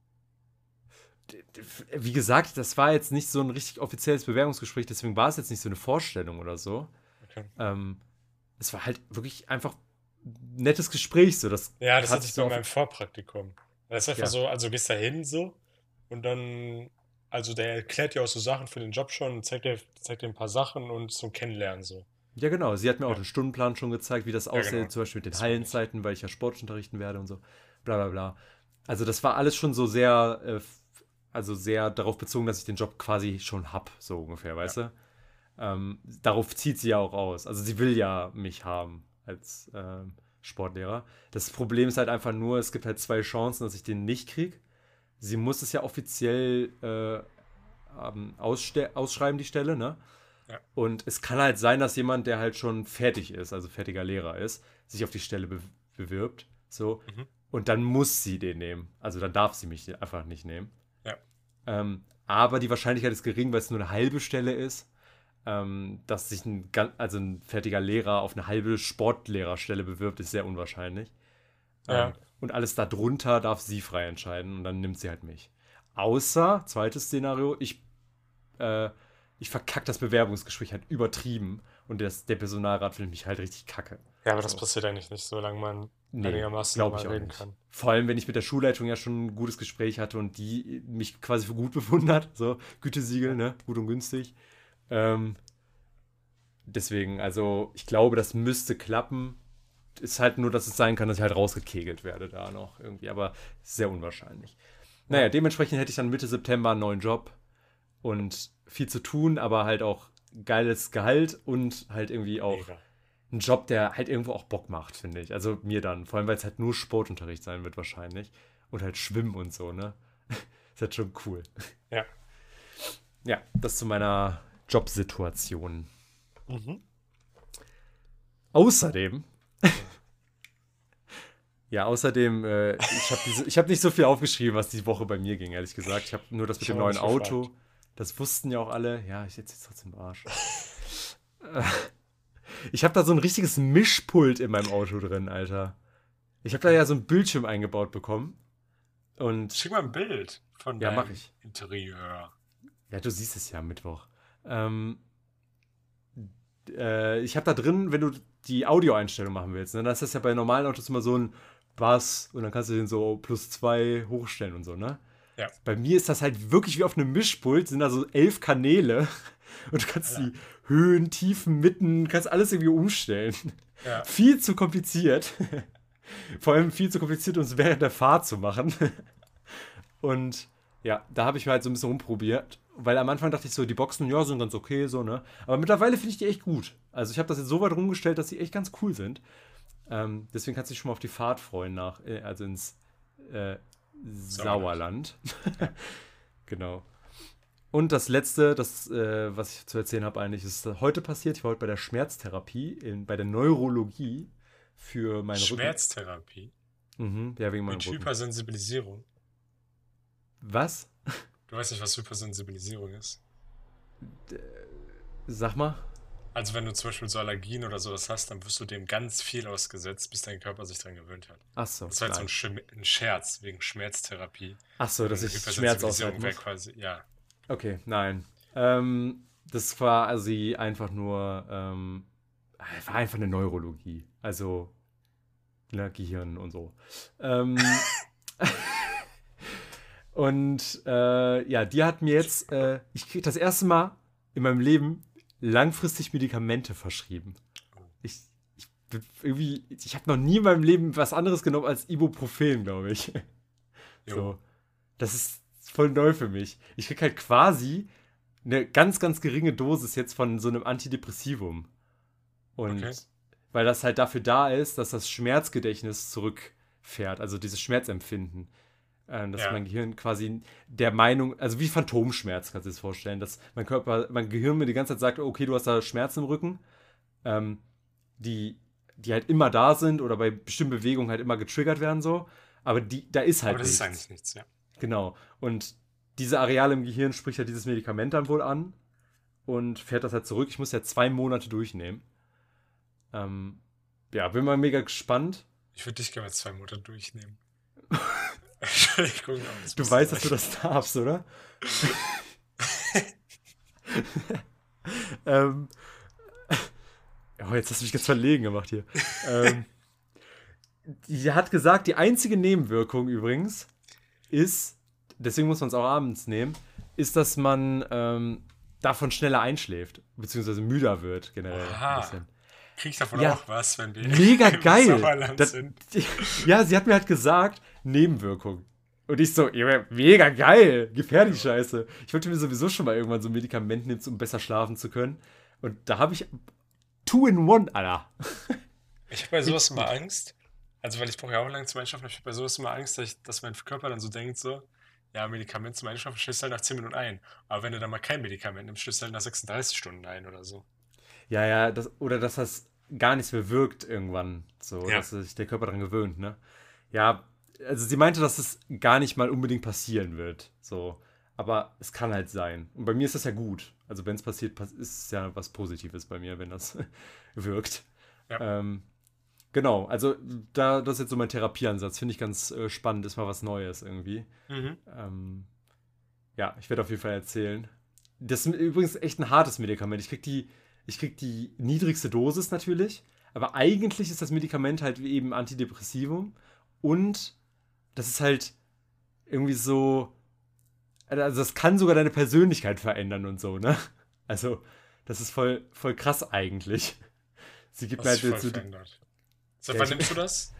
Wie gesagt, das war jetzt nicht so ein richtig offizielles Bewerbungsgespräch, deswegen war es jetzt nicht so eine Vorstellung oder so. Okay. Ähm, es war halt wirklich einfach ein nettes Gespräch. So. Das ja, das hatte ich so in meinem Vorpraktikum. Das ist einfach ja. so, also gehst da hin so und dann, also der erklärt dir auch so Sachen für den Job schon und zeigt dir, zeigt dir ein paar Sachen und zum Kennenlernen so. Ja, genau. Sie hat mir ja. auch den Stundenplan schon gezeigt, wie das ja, aussieht, genau. zum Beispiel mit den das Hallenzeiten, weil ich ja Sport unterrichten werde und so. Bla bla bla. Also das war alles schon so sehr, äh, also sehr darauf bezogen, dass ich den Job quasi schon hab, so ungefähr, weißt ja. du? Ähm, darauf zieht sie ja auch aus. Also sie will ja mich haben als ähm, Sportlehrer. Das Problem ist halt einfach nur, es gibt halt zwei Chancen, dass ich den nicht kriege sie muss es ja offiziell äh, ausschreiben, die Stelle, ne? Ja. Und es kann halt sein, dass jemand, der halt schon fertig ist, also fertiger Lehrer ist, sich auf die Stelle be bewirbt. So. Mhm. Und dann muss sie den nehmen. Also dann darf sie mich einfach nicht nehmen. Ja. Ähm, aber die Wahrscheinlichkeit ist gering, weil es nur eine halbe Stelle ist, ähm, dass sich ein, also ein fertiger Lehrer auf eine halbe Sportlehrerstelle bewirbt, ist sehr unwahrscheinlich. Ja. Ähm, und alles darunter darf sie frei entscheiden und dann nimmt sie halt mich. Außer, zweites Szenario, ich, äh, ich verkacke das Bewerbungsgespräch halt übertrieben und das, der Personalrat findet mich halt richtig kacke. Ja, aber das so. passiert eigentlich nicht, solange man nee, einigermaßen ich reden nicht. kann. Vor allem, wenn ich mit der Schulleitung ja schon ein gutes Gespräch hatte und die mich quasi für gut befunden hat, so Gütesiegel, ne, gut und günstig. Ähm, deswegen, also ich glaube, das müsste klappen ist halt nur, dass es sein kann, dass ich halt rausgekegelt werde da noch irgendwie, aber sehr unwahrscheinlich. Naja, dementsprechend hätte ich dann Mitte September einen neuen Job und viel zu tun, aber halt auch geiles Gehalt und halt irgendwie auch Mega. ein Job, der halt irgendwo auch Bock macht, finde ich. Also mir dann, vor allem weil es halt nur Sportunterricht sein wird wahrscheinlich und halt Schwimmen und so, ne? ist halt schon cool. Ja. Ja, das zu meiner Jobsituation. Mhm. außerdem. ja, außerdem, äh, ich habe hab nicht so viel aufgeschrieben, was die Woche bei mir ging, ehrlich gesagt. Ich habe nur das mit ich dem neuen Auto. Das wussten ja auch alle. Ja, ich jetzt trotzdem Arsch. ich habe da so ein richtiges Mischpult in meinem Auto drin, Alter. Ich habe da ja so ein Bildschirm eingebaut bekommen. Und Schick mal ein Bild von ja, deinem. Interieur. Ja, du siehst es ja am Mittwoch. Ähm, äh, ich habe da drin, wenn du die Audioeinstellung machen willst, ne, dann ist das ja bei normalen Autos immer so ein Bass und dann kannst du den so plus zwei hochstellen und so, ne? Ja. Bei mir ist das halt wirklich wie auf einem Mischpult, sind da so elf Kanäle und du kannst Alter. die Höhen, Tiefen, Mitten, kannst alles irgendwie umstellen. Ja. Viel zu kompliziert. Vor allem viel zu kompliziert, um es während der Fahrt zu machen. Und ja, da habe ich mir halt so ein bisschen rumprobiert. Weil am Anfang dachte ich so, die Boxen, ja, sind ganz okay, so, ne? Aber mittlerweile finde ich die echt gut. Also ich habe das jetzt so weit rumgestellt, dass sie echt ganz cool sind. Ähm, deswegen kannst du dich schon mal auf die Fahrt freuen nach, äh, also ins äh, Sauerland. genau. Und das letzte, das, äh, was ich zu erzählen habe, eigentlich, ist heute passiert. Ich war heute bei der Schmerztherapie, in, bei der Neurologie für meinen Schmerztherapie? Mhm, ja, wegen meinem Mit Rücken. Hypersensibilisierung. Was? Du weißt nicht, was Hypersensibilisierung ist? Sag mal. Also wenn du zum Beispiel so Allergien oder sowas hast, dann wirst du dem ganz viel ausgesetzt, bis dein Körper sich dran gewöhnt hat. Ach so. Das war jetzt so ein, ein, Scherz wegen Schmerztherapie. Ach so, das ist Schmerz wäre quasi, ja. Okay, nein. Ähm, das war also einfach nur, ähm, war einfach eine Neurologie. Also ne, Gehirn und so. Ähm, und äh, ja, die hat mir jetzt, äh, ich kriege das erste Mal in meinem Leben langfristig Medikamente verschrieben. Ich, ich irgendwie, ich habe noch nie in meinem Leben was anderes genommen als Ibuprofen, glaube ich. So, das ist voll neu für mich. Ich krieg halt quasi eine ganz, ganz geringe Dosis jetzt von so einem Antidepressivum. Und okay. weil das halt dafür da ist, dass das Schmerzgedächtnis zurückfährt, also dieses Schmerzempfinden. Ähm, dass ja. mein Gehirn quasi der Meinung, also wie Phantomschmerz, kannst du dir das vorstellen, dass mein Körper, mein Gehirn mir die ganze Zeit sagt, okay, du hast da Schmerzen im Rücken, ähm, die, die halt immer da sind oder bei bestimmten Bewegungen halt immer getriggert werden, so. Aber die, da ist halt Aber das nichts. ist eigentlich nichts, ja. Genau. Und diese Areale im Gehirn spricht ja dieses Medikament dann wohl an und fährt das halt zurück. Ich muss ja zwei Monate durchnehmen. Ähm, ja, bin mal mega gespannt. Ich würde dich gerne zwei Monate durchnehmen. Entschuldigung, du weißt, dass du das darfst, oder? ähm, oh, jetzt hast du mich ganz verlegen gemacht hier. ähm, die hat gesagt, die einzige Nebenwirkung übrigens ist, deswegen muss man es auch abends nehmen, ist, dass man ähm, davon schneller einschläft, beziehungsweise müder wird generell. Aha. Krieg ich davon ja. auch was, wenn wir mega geil. Das, sind? Ja, sie hat mir halt gesagt, Nebenwirkung. Und ich so, mega geil, gefährlich ja. Scheiße. Ich wollte mir sowieso schon mal irgendwann so ein Medikament nehmen, um besser schlafen zu können. Und da habe ich two in one, Alter. Ich habe bei sowas immer Angst, also, weil ich brauche ja auch lange zum Einschlafen, habe ich bei sowas immer Angst, dass, ich, dass mein Körper dann so denkt, so, ja, Medikament zum Einschlafen schläfst halt nach 10 Minuten ein. Aber wenn du dann mal kein Medikament nimmst, schläfst halt nach 36 Stunden ein oder so. Ja, ja, das, oder dass das gar nichts mehr wirkt irgendwann. So, ja. dass sich der Körper daran gewöhnt, ne? Ja, also sie meinte, dass es gar nicht mal unbedingt passieren wird. So. Aber es kann halt sein. Und bei mir ist das ja gut. Also wenn es passiert, ist es ja was Positives bei mir, wenn das wirkt. Ja. Ähm, Genau, also da, das ist jetzt so mein Therapieansatz. Finde ich ganz äh, spannend, ist mal was Neues irgendwie. Mhm. Ähm, ja, ich werde auf jeden Fall erzählen. Das ist übrigens echt ein hartes Medikament. Ich krieg die, ich krieg die niedrigste Dosis natürlich, aber eigentlich ist das Medikament halt wie eben Antidepressivum und das ist halt irgendwie so, also das kann sogar deine Persönlichkeit verändern und so, ne? Also, das ist voll, voll krass eigentlich. Sie gibt mir halt so Seit ja, wann nimmst du das?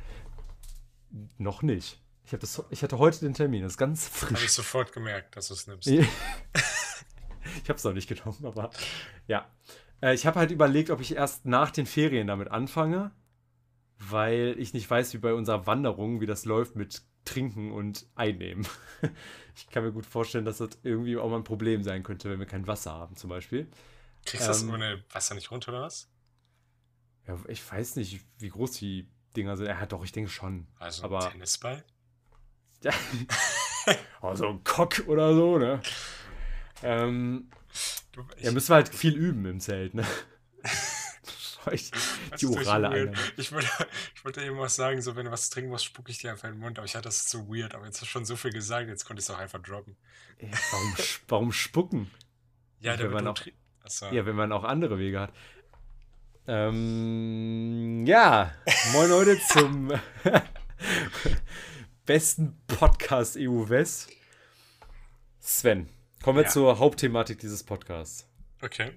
Noch nicht. Ich, das, ich hatte heute den Termin, das ist ganz frisch. Habe ich sofort gemerkt, dass du es nimmst. ich habe es noch nicht genommen, aber ja. Äh, ich habe halt überlegt, ob ich erst nach den Ferien damit anfange, weil ich nicht weiß, wie bei unserer Wanderung, wie das läuft mit Trinken und Einnehmen. ich kann mir gut vorstellen, dass das irgendwie auch mal ein Problem sein könnte, wenn wir kein Wasser haben, zum Beispiel. Kriegst du ähm, das ohne Wasser nicht runter oder was? Ja, ich weiß nicht, wie groß die Dinger sind. Er hat doch, ich denke schon. Also aber, ein Tennisball? Ja. also ein Cock oder so, ne? Ähm, du, ich, ja, müssen wir halt viel üben im Zelt, ne? ich, die orale. Ich wollte, ich wollte eben was sagen, so wenn du was trinken musst, spucke ich dir einfach in den Mund, aber ich hatte das so weird, aber jetzt hast du schon so viel gesagt, jetzt konnte ich es auch einfach droppen. Ja, warum, warum spucken? Ja, wenn man auch, ja, wenn man auch andere Wege hat. Ähm, ja, moin Leute zum besten Podcast EU West. Sven, kommen wir ja. zur Hauptthematik dieses Podcasts. Okay.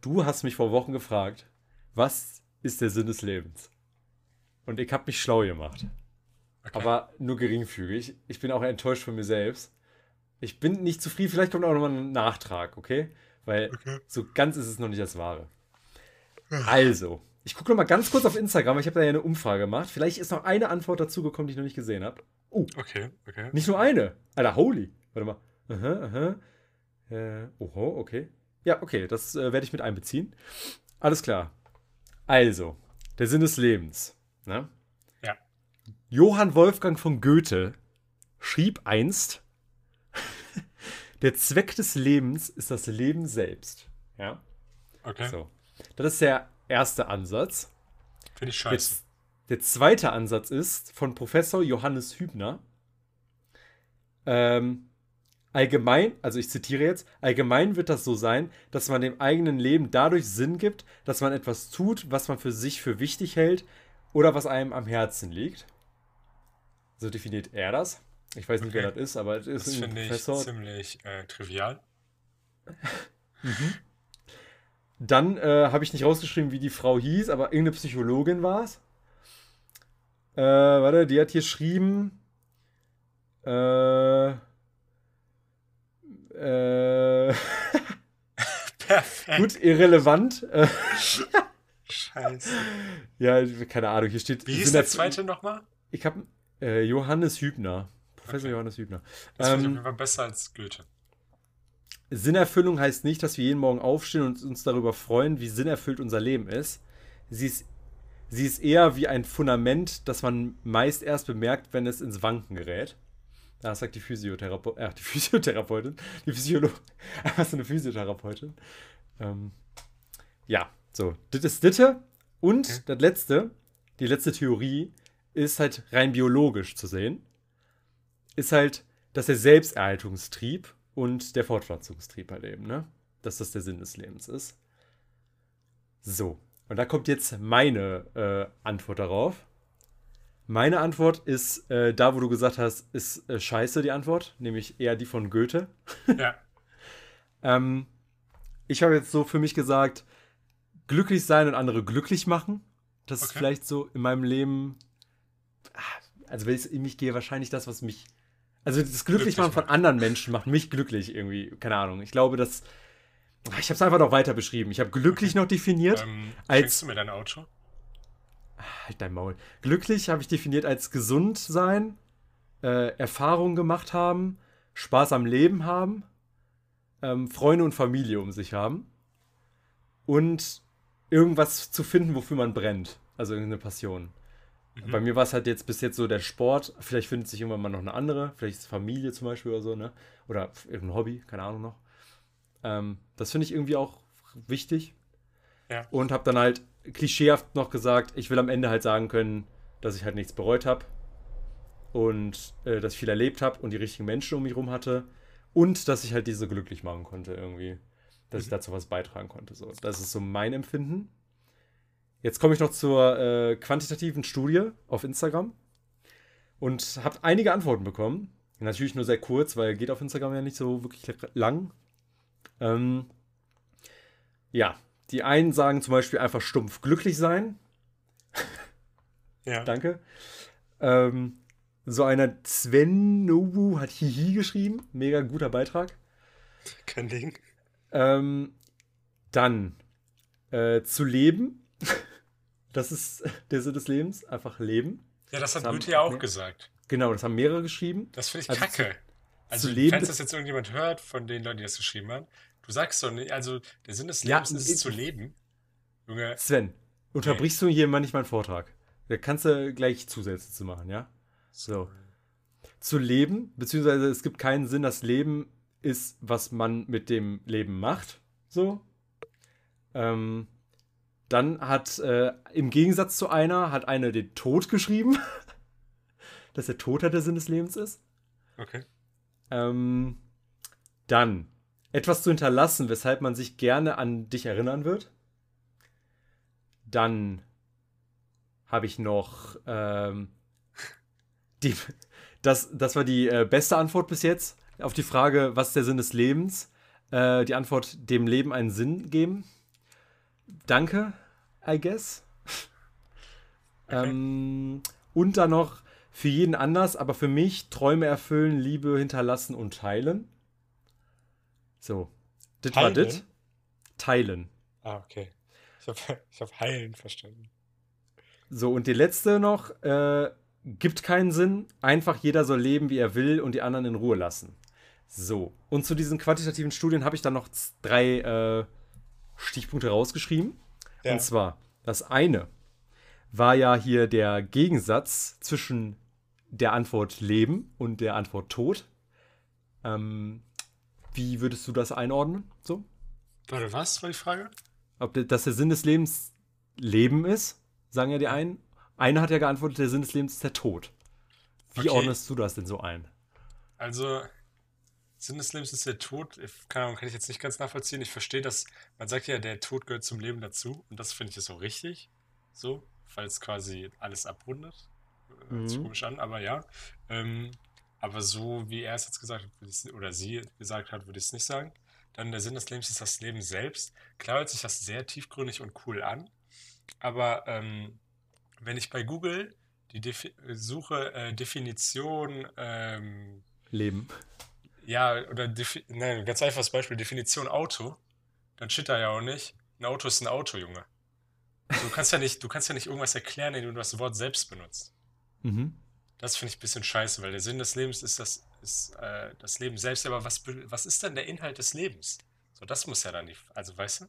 Du hast mich vor Wochen gefragt, was ist der Sinn des Lebens? Und ich habe mich schlau gemacht. Okay. Aber nur geringfügig. Ich bin auch enttäuscht von mir selbst. Ich bin nicht zufrieden. Vielleicht kommt auch nochmal ein Nachtrag, okay? Weil okay. so ganz ist es noch nicht das Wahre. Also, ich gucke noch mal ganz kurz auf Instagram. Ich habe da ja eine Umfrage gemacht. Vielleicht ist noch eine Antwort dazugekommen, die ich noch nicht gesehen habe. Oh. Okay, okay. Nicht nur eine. Alter, holy. Warte mal. Aha, aha. Äh, oho, okay. Ja, okay, das äh, werde ich mit einbeziehen. Alles klar. Also, der Sinn des Lebens. Ne? Ja. Johann Wolfgang von Goethe schrieb einst, der Zweck des Lebens ist das Leben selbst. Ja. Okay. So. Das ist der erste Ansatz. Finde ich scheiße. Der, der, zweite Ansatz ist von Professor Johannes Hübner. Ähm, allgemein, also ich zitiere jetzt, allgemein wird das so sein, dass man dem eigenen Leben dadurch Sinn gibt, dass man etwas tut, was man für sich für wichtig hält oder was einem am Herzen liegt. So definiert er das. Ich weiß nicht, okay. wer das ist, aber es ist das ein Professor. Ich ziemlich äh, trivial. mhm. Dann äh, habe ich nicht rausgeschrieben, wie die Frau hieß, aber irgendeine Psychologin war es. Äh, warte, die hat hier geschrieben. Äh. Äh. Perfekt. Gut, irrelevant. Scheiße. Ja, keine Ahnung, hier steht. Wie hieß der zweite nochmal? Ich habe äh, Johannes Hübner. Professor okay. Johannes Hübner. Das ähm, finde ich auf jeden Fall besser als Goethe. Sinnerfüllung heißt nicht, dass wir jeden Morgen aufstehen und uns darüber freuen, wie sinnerfüllt unser Leben ist. Sie ist, sie ist eher wie ein Fundament, das man meist erst bemerkt, wenn es ins Wanken gerät. Da sagt die, Physiotherape äh, die Physiotherapeutin, die Physiologin, was eine Physiotherapeutin. Ähm, ja, so, das ist Ditte. Und okay. das letzte, die letzte Theorie, ist halt rein biologisch zu sehen. Ist halt, dass der Selbsterhaltungstrieb und der Fortpflanzungstrieb halt eben, ne? Dass das der Sinn des Lebens ist. So, und da kommt jetzt meine äh, Antwort darauf. Meine Antwort ist, äh, da wo du gesagt hast, ist äh, scheiße die Antwort, nämlich eher die von Goethe. Ja. ähm, ich habe jetzt so für mich gesagt, glücklich sein und andere glücklich machen. Das okay. ist vielleicht so in meinem Leben, ah, also wenn ich in mich gehe, wahrscheinlich das, was mich also das Glücklichmachen von anderen Menschen macht mich glücklich irgendwie. Keine Ahnung. Ich glaube, dass. Ich habe es einfach noch weiter beschrieben. Ich habe glücklich noch definiert. Ähm, als, du mir dein Auto? Halt dein Maul. Glücklich habe ich definiert als gesund sein, äh, Erfahrungen gemacht haben, Spaß am Leben haben, ähm, Freunde und Familie um sich haben und irgendwas zu finden, wofür man brennt. Also irgendeine Passion. Mhm. Bei mir war es halt jetzt bis jetzt so der Sport. Vielleicht findet sich irgendwann mal noch eine andere. Vielleicht ist Familie zum Beispiel oder so, ne? Oder irgendein Hobby, keine Ahnung noch. Ähm, das finde ich irgendwie auch wichtig. Ja. Und habe dann halt klischeehaft noch gesagt, ich will am Ende halt sagen können, dass ich halt nichts bereut habe. Und äh, dass ich viel erlebt habe und die richtigen Menschen um mich herum hatte. Und dass ich halt diese glücklich machen konnte irgendwie. Dass mhm. ich dazu was beitragen konnte. So. Das ist so mein Empfinden. Jetzt komme ich noch zur äh, quantitativen Studie auf Instagram und habe einige Antworten bekommen. Natürlich nur sehr kurz, weil geht auf Instagram ja nicht so wirklich lang. Ähm, ja, die einen sagen zum Beispiel einfach stumpf glücklich sein. Ja. Danke. Ähm, so einer Sven Nobu hat Hihi geschrieben. Mega guter Beitrag. Kein Ding. Ähm, dann äh, zu leben. Das ist der Sinn des Lebens, einfach leben. Ja, das hat das Goethe ja auch mehr, gesagt. Genau, das haben mehrere geschrieben. Das finde ich also kacke. also, zu leben, falls das jetzt irgendjemand hört von den Leuten, die das geschrieben haben, du sagst doch nicht, also der Sinn des Lebens ja, ist zu leben. Junge. Sven, unterbrichst nee. du hier manchmal meinen Vortrag. Da kannst du gleich Zusätze zu machen, ja? So. Zu leben, beziehungsweise es gibt keinen Sinn, das Leben ist, was man mit dem Leben macht. So. Ähm, dann hat äh, im Gegensatz zu einer, hat eine den Tod geschrieben. dass der Tod halt der Sinn des Lebens ist. Okay. Ähm, dann etwas zu hinterlassen, weshalb man sich gerne an dich erinnern wird. Dann habe ich noch ähm, die, das, das war die äh, beste Antwort bis jetzt auf die Frage, was ist der Sinn des Lebens? Äh, die Antwort, dem Leben einen Sinn geben. Danke, I guess. Okay. Ähm, und dann noch für jeden anders, aber für mich Träume erfüllen, Liebe hinterlassen und teilen. So. Das war das. Teilen. Ah, okay. Ich habe hab heilen verstanden. So, und die letzte noch, äh, gibt keinen Sinn. Einfach jeder soll leben, wie er will und die anderen in Ruhe lassen. So, und zu diesen quantitativen Studien habe ich dann noch drei äh, Stichpunkte rausgeschrieben. Ja. Und zwar, das eine war ja hier der Gegensatz zwischen der Antwort Leben und der Antwort Tod. Ähm, wie würdest du das einordnen? So? Warte, was war die Frage? Ob das der Sinn des Lebens Leben ist, sagen ja die einen. Einer hat ja geantwortet, der Sinn des Lebens ist der Tod. Wie okay. ordnest du das denn so ein? Also, Sinn des Lebens ist der Tod. Keine Ahnung, kann ich jetzt nicht ganz nachvollziehen. Ich verstehe, dass man sagt ja, der Tod gehört zum Leben dazu. Und das finde ich ist auch richtig. So, weil es quasi alles abrundet. Hört sich mhm. komisch an, aber ja. Ähm, aber so wie er es jetzt gesagt hat, oder sie gesagt hat, würde ich es nicht sagen. Dann der Sinn des Lebens ist das Leben selbst. Klar hört sich das sehr tiefgründig und cool an. Aber ähm, wenn ich bei Google die Defi suche äh, Definition ähm, Leben. Ja, oder Defi nein, ganz einfaches Beispiel, Definition Auto, dann steht da ja auch nicht, ein Auto ist ein Auto, Junge. Du kannst ja nicht, du kannst ja nicht irgendwas erklären, indem du das Wort selbst benutzt. Mhm. Das finde ich ein bisschen scheiße, weil der Sinn des Lebens ist das, ist, äh, das Leben selbst. Aber was, was ist denn der Inhalt des Lebens? So, das muss ja dann nicht. Also, weißt du?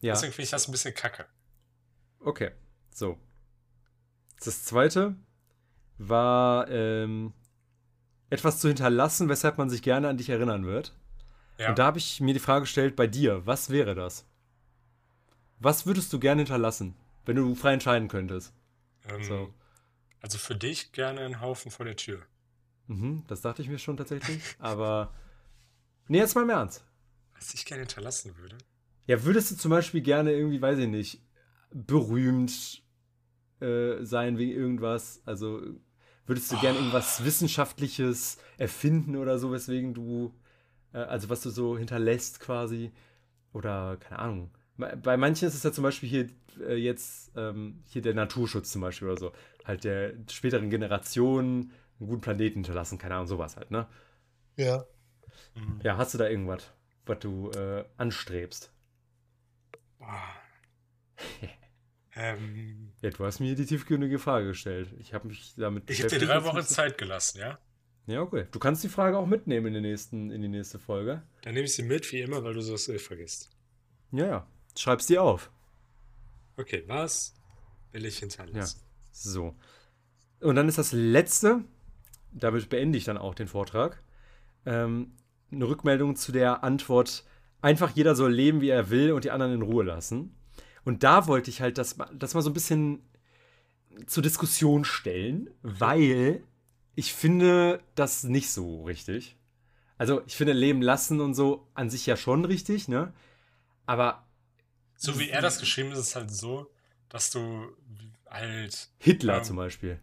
Ja. Deswegen finde ich das ein bisschen kacke. Okay, so. Das zweite war ähm, etwas zu hinterlassen, weshalb man sich gerne an dich erinnern wird. Ja. Und da habe ich mir die Frage gestellt, bei dir, was wäre das? Was würdest du gerne hinterlassen, wenn du frei entscheiden könntest? Ähm, so. Also für dich gerne einen Haufen vor der Tür. Mhm, das dachte ich mir schon tatsächlich. Aber. Nee, jetzt mal im Ernst. Was ich gerne hinterlassen würde. Ja, würdest du zum Beispiel gerne irgendwie, weiß ich nicht, berühmt äh, sein wegen irgendwas? Also würdest du oh. gerne irgendwas Wissenschaftliches erfinden oder so, weswegen du, äh, also was du so hinterlässt quasi? Oder keine Ahnung. Bei manchen ist es ja zum Beispiel hier äh, jetzt ähm, hier der Naturschutz zum Beispiel oder so halt der späteren Generationen einen guten Planeten hinterlassen, keine Ahnung, sowas halt, ne? Ja. Mhm. Ja, hast du da irgendwas, was du äh, anstrebst? ähm, ja, du hast mir die tiefgründige Frage gestellt. Ich habe mich damit Ich hätte dir drei Wochen Zeit gelassen, ja? Ja, okay. Du kannst die Frage auch mitnehmen in, den nächsten, in die nächste Folge. Dann nehme ich sie mit, wie immer, weil du sowas äh, vergisst. Ja, ja. Schreib's dir auf. Okay, was will ich hinterlassen? Ja. So. Und dann ist das letzte, damit beende ich dann auch den Vortrag, ähm, eine Rückmeldung zu der Antwort, einfach jeder soll leben, wie er will und die anderen in Ruhe lassen. Und da wollte ich halt das, das mal so ein bisschen zur Diskussion stellen, weil ich finde das nicht so richtig. Also ich finde Leben lassen und so an sich ja schon richtig, ne? Aber. So wie er das geschrieben ist, ist es halt so, dass du halt. Hitler ähm, zum Beispiel.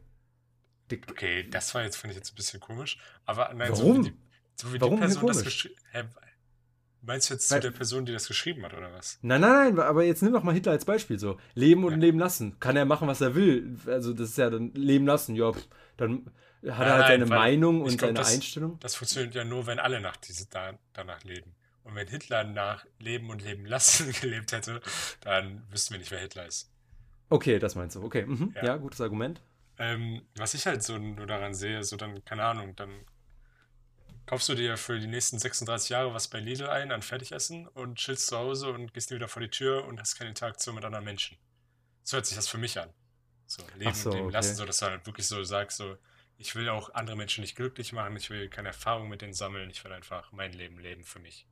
Okay, das war jetzt, finde ich jetzt ein bisschen komisch. Aber nein, Warum? so wie die, so wie Warum die Person das geschrieben Meinst du jetzt Weil, zu der Person, die das geschrieben hat, oder was? Nein, nein, nein, aber jetzt nimm doch mal Hitler als Beispiel so. Leben und ja. leben lassen. Kann er machen, was er will. Also, das ist ja dann leben lassen. Ja, pff, dann hat nein, er halt seine Meinung und glaub, seine das, Einstellung. Das funktioniert ja nur, wenn alle nach diese, da, danach leben. Und wenn Hitler nach Leben und Leben lassen gelebt hätte, dann wüssten wir nicht, wer Hitler ist. Okay, das meinst du. Okay, mhm. ja. ja. gutes Argument. Ähm, was ich halt so nur daran sehe, so dann, keine Ahnung, dann kaufst du dir für die nächsten 36 Jahre was bei Lidl ein an Fertigessen und chillst zu Hause und gehst nie wieder vor die Tür und hast keine Interaktion mit anderen Menschen. So hört sich das für mich an. So, leben so, leben okay. lassen, so dass du halt wirklich so sagst, so, ich will auch andere Menschen nicht glücklich machen, ich will keine Erfahrung mit denen sammeln, ich will einfach mein Leben leben für mich.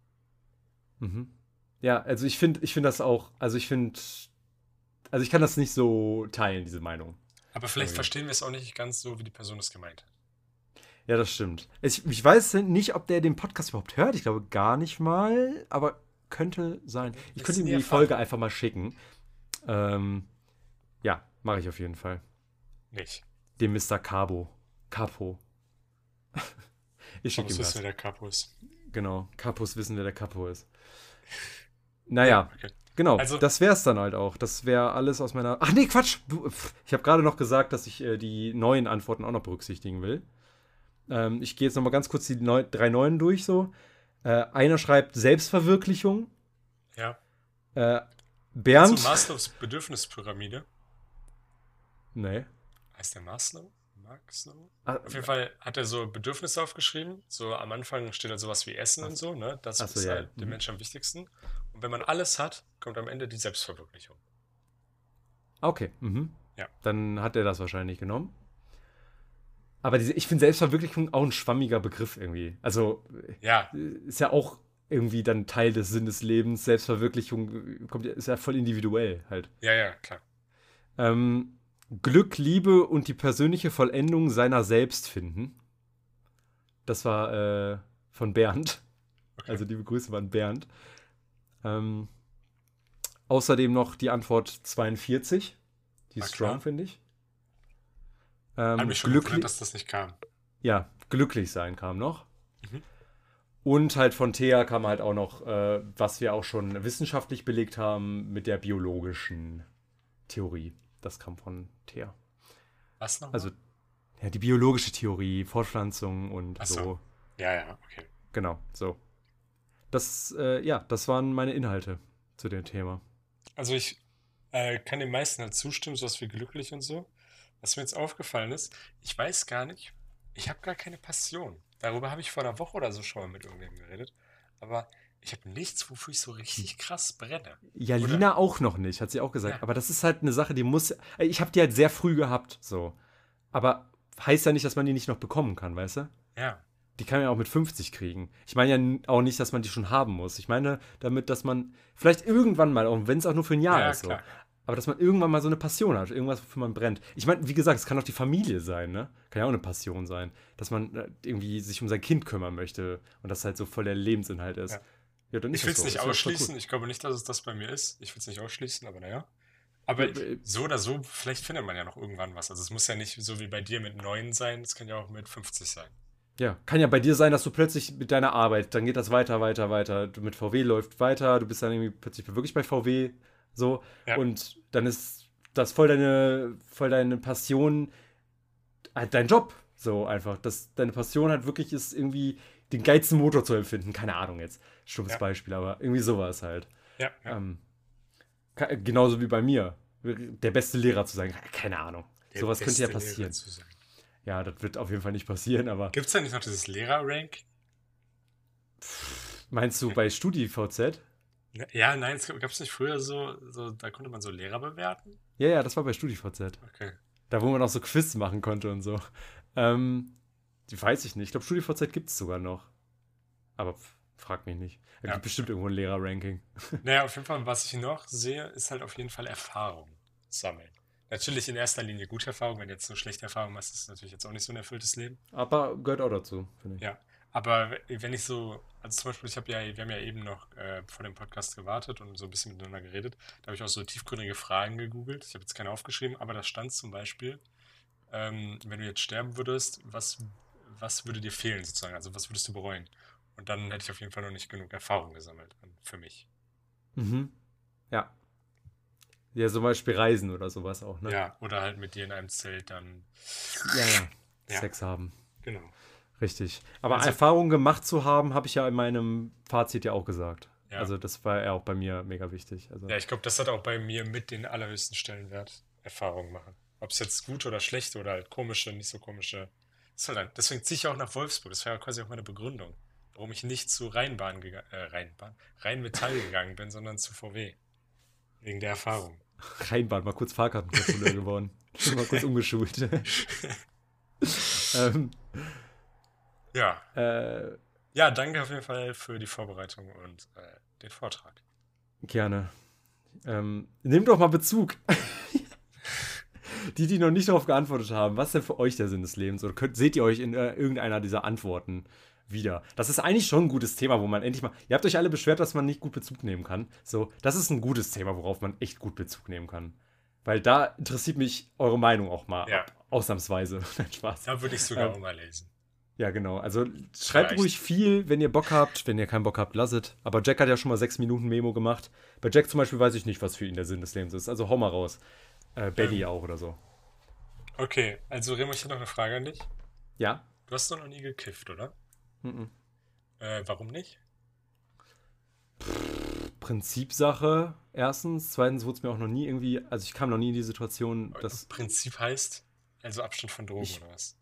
Mhm. Ja, also ich finde, ich finde das auch, also ich finde, also ich kann das nicht so teilen, diese Meinung. Aber vielleicht okay. verstehen wir es auch nicht ganz so, wie die Person es gemeint hat. Ja, das stimmt. Ich, ich weiß nicht, ob der den Podcast überhaupt hört. Ich glaube gar nicht mal, aber könnte sein. Ich könnte ihm die Folge einfach mal schicken. Ähm, ja, mache ich auf jeden Fall. Nicht. Dem Mr. Cabo. Capo. ich schicke ihm das. wissen, wer der Capo ist. Genau, Capos wissen, wer der Capo ist. Naja, okay. Genau, also, das wäre es dann halt auch. Das wäre alles aus meiner. Ach nee, Quatsch! Ich habe gerade noch gesagt, dass ich äh, die neuen Antworten auch noch berücksichtigen will. Ähm, ich gehe jetzt noch mal ganz kurz die neu drei neuen durch. So, äh, einer schreibt Selbstverwirklichung. Ja. Äh, Bernd. Also Maslows Bedürfnispyramide. Nee. Heißt der Maslow? Maslow? Ah, Auf jeden Fall hat er so Bedürfnisse aufgeschrieben. So am Anfang steht halt sowas wie Essen ach, und so, ne? Das ist ja. halt dem mhm. Menschen am wichtigsten. Und wenn man alles hat, kommt am Ende die Selbstverwirklichung. Okay, mhm. Ja. Dann hat er das wahrscheinlich genommen. Aber diese, ich finde Selbstverwirklichung auch ein schwammiger Begriff irgendwie. Also ja. ist ja auch irgendwie dann Teil des Sinn des Lebens. Selbstverwirklichung kommt, ist ja voll individuell halt. Ja, ja, klar. Ähm, Glück, Liebe und die persönliche Vollendung seiner selbst finden. Das war äh, von Bernd. Okay. Also liebe Grüße waren Bernd. Ähm, außerdem noch die Antwort 42. Die ist strong, finde ich. Ähm, Hat mich schon glücklich, dass das nicht kam. Ja, glücklich sein kam noch. Mhm. Und halt von Thea kam halt auch noch, äh, was wir auch schon wissenschaftlich belegt haben, mit der biologischen Theorie. Das kam von Thea. Was noch? Also, ja, die biologische Theorie, Fortpflanzung und so. so. Ja, ja, okay. Genau, so. Das, äh, ja, das waren meine Inhalte zu dem Thema. Also ich äh, kann den meisten halt zustimmen, sowas wie glücklich und so. Was mir jetzt aufgefallen ist, ich weiß gar nicht, ich habe gar keine Passion. Darüber habe ich vor einer Woche oder so schon mal mit irgendjemandem geredet. Aber ich habe nichts, wofür ich so richtig krass brenne. Ja, oder? Lina auch noch nicht, hat sie auch gesagt. Ja. Aber das ist halt eine Sache, die muss. Ich habe die halt sehr früh gehabt, so. Aber heißt ja nicht, dass man die nicht noch bekommen kann, weißt du? Ja. Die kann man ja auch mit 50 kriegen. Ich meine ja auch nicht, dass man die schon haben muss. Ich meine damit, dass man vielleicht irgendwann mal, auch wenn es auch nur für ein Jahr ja, ist, so, aber dass man irgendwann mal so eine Passion hat, irgendwas, wofür man brennt. Ich meine, wie gesagt, es kann auch die Familie sein, ne? Kann ja auch eine Passion sein, dass man äh, irgendwie sich um sein Kind kümmern möchte und das halt so voll der Lebensinhalt ist. Ja. Ja, dann ich will es so. nicht ausschließen. Ich glaube nicht, dass es das bei mir ist. Ich will es nicht ausschließen, aber naja. Aber so oder so, vielleicht findet man ja noch irgendwann was. Also es muss ja nicht so wie bei dir mit 9 sein, es kann ja auch mit 50 sein. Ja, kann ja bei dir sein, dass du plötzlich mit deiner Arbeit, dann geht das weiter, weiter, weiter. Du mit VW läuft weiter, du bist dann irgendwie plötzlich wirklich bei VW so ja. und dann ist das voll deine, voll deine Passion, halt dein Job so einfach. Dass deine Passion halt wirklich ist, irgendwie den geilsten Motor zu empfinden. Keine Ahnung jetzt, stumpfes ja. Beispiel, aber irgendwie sowas halt. Ja. ja. Ähm, genauso wie bei mir. Der beste Lehrer zu sein, keine Ahnung. Der sowas könnte ja passieren. Ja, das wird auf jeden Fall nicht passieren, aber. Gibt es da nicht noch dieses Lehrer-Rank? Meinst du bei StudiVZ? Ja, nein, es gab es nicht früher so, so, da konnte man so Lehrer bewerten? Ja, ja, das war bei StudiVZ. Okay. Da, wo man auch so Quiz machen konnte und so. Ähm, die weiß ich nicht. Ich glaube, StudiVZ gibt es sogar noch. Aber frag mich nicht. Es ja. gibt bestimmt irgendwo ein Lehrer-Ranking. Naja, auf jeden Fall, was ich noch sehe, ist halt auf jeden Fall Erfahrung sammeln. Natürlich in erster Linie gute Erfahrung. Wenn du jetzt so schlechte Erfahrung machst, ist es natürlich jetzt auch nicht so ein erfülltes Leben. Aber gehört auch dazu, finde ich. Ja. Aber wenn ich so, also zum Beispiel, ich habe ja, wir haben ja eben noch äh, vor dem Podcast gewartet und so ein bisschen miteinander geredet. Da habe ich auch so tiefgründige Fragen gegoogelt. Ich habe jetzt keine aufgeschrieben, aber da stand zum Beispiel, ähm, wenn du jetzt sterben würdest, was, was würde dir fehlen sozusagen? Also was würdest du bereuen? Und dann hätte ich auf jeden Fall noch nicht genug Erfahrung gesammelt für mich. Mhm. Ja. Ja, zum Beispiel Reisen oder sowas auch, ne? Ja, oder halt mit dir in einem Zelt dann. Ja, ja. Sex haben. Genau. Richtig. Aber also, Erfahrung gemacht zu haben, habe ich ja in meinem Fazit ja auch gesagt. Ja. Also das war ja auch bei mir mega wichtig. Also ja, ich glaube, das hat auch bei mir mit den allerhöchsten Stellenwert, Erfahrung machen. Ob es jetzt gut oder schlecht oder halt komische, nicht so komische. Halt deswegen ziehe ich auch nach Wolfsburg. Das war ja quasi auch meine Begründung, warum ich nicht zu Rheinbahn, äh, Rheinbahn, Rheinmetall gegangen bin, sondern zu VW. Wegen der Erfahrung. Rheinbahn, mal kurz Fahrkartenkontrolleur geworden. mal kurz umgeschult. ähm, ja. Äh, ja, danke auf jeden Fall für die Vorbereitung und äh, den Vortrag. Gerne. Ähm, nehmt doch mal Bezug. die, die noch nicht darauf geantwortet haben, was ist denn für euch der Sinn des Lebens? Oder könnt, seht ihr euch in äh, irgendeiner dieser Antworten wieder? Das ist eigentlich schon ein gutes Thema, wo man endlich mal. Ihr habt euch alle beschwert, dass man nicht gut Bezug nehmen kann. So, das ist ein gutes Thema, worauf man echt gut Bezug nehmen kann. Weil da interessiert mich eure Meinung auch mal. Ja. Ausnahmsweise. Spaß. Da würde ich sogar ähm, mal lesen. Ja, genau. Also schreibt Vielleicht. ruhig viel, wenn ihr Bock habt. Wenn ihr keinen Bock habt, lasset. Aber Jack hat ja schon mal sechs Minuten Memo gemacht. Bei Jack zum Beispiel weiß ich nicht, was für ihn der Sinn des Lebens ist. Also hau mal raus. Äh, Benny ähm, auch oder so. Okay, also Remo, ich habe noch eine Frage an dich. Ja? Du hast doch noch nie gekifft, oder? Mhm. Äh, warum nicht? Prinzipsache, erstens. Zweitens wurde es mir auch noch nie irgendwie, also ich kam noch nie in die Situation, dass. Prinzip heißt, also Abstand von Drogen ich, oder was?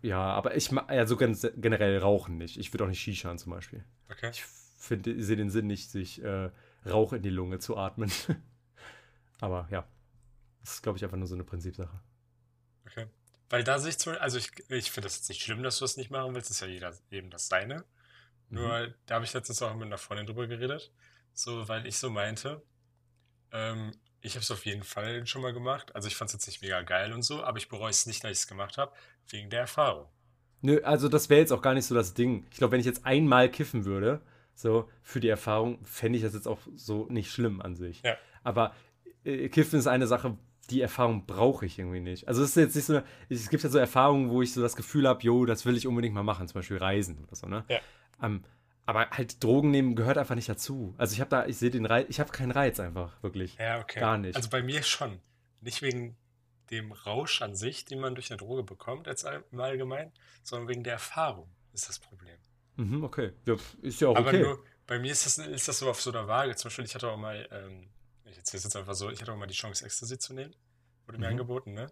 Ja, aber ich also generell rauchen nicht. Ich würde auch nicht Shishan zum Beispiel. Okay. Ich finde, sehe den Sinn nicht, sich äh, Rauch in die Lunge zu atmen. aber ja, das ist, glaube ich, einfach nur so eine Prinzipsache. Okay. Weil da sehe ich zum Beispiel, also ich, ich finde das jetzt nicht schlimm, dass du das nicht machen willst, das ist ja jeder eben das Seine. Nur, mhm. da habe ich letztens auch mit einer Freundin drüber geredet, so, weil ich so meinte, ähm, ich habe es auf jeden Fall schon mal gemacht. Also ich fand es jetzt nicht mega geil und so, aber ich bereue es nicht, dass ich es gemacht habe, wegen der Erfahrung. Nö, also das wäre jetzt auch gar nicht so das Ding. Ich glaube, wenn ich jetzt einmal kiffen würde, so für die Erfahrung, fände ich das jetzt auch so nicht schlimm an sich. Ja. Aber äh, Kiffen ist eine Sache, die Erfahrung brauche ich irgendwie nicht. Also es ist jetzt nicht so, es gibt ja so Erfahrungen, wo ich so das Gefühl habe, jo, das will ich unbedingt mal machen, zum Beispiel Reisen oder so, ne? Ja. Ähm, aber halt Drogen nehmen gehört einfach nicht dazu. Also ich habe da, ich sehe den Reiz, ich habe keinen Reiz einfach, wirklich. Ja, okay. Gar nicht. Also bei mir schon. Nicht wegen dem Rausch an sich, den man durch eine Droge bekommt, als im Allgemeinen, sondern wegen der Erfahrung ist das Problem. Mhm, okay. Ja, ist ja auch Aber okay. nur, bei mir ist das, ist das so auf so einer Waage. Zum Beispiel, ich hatte auch mal, ähm, ich erzähle es jetzt einfach so, ich hatte auch mal die Chance, Ecstasy zu nehmen. Wurde mir mhm. angeboten, ne?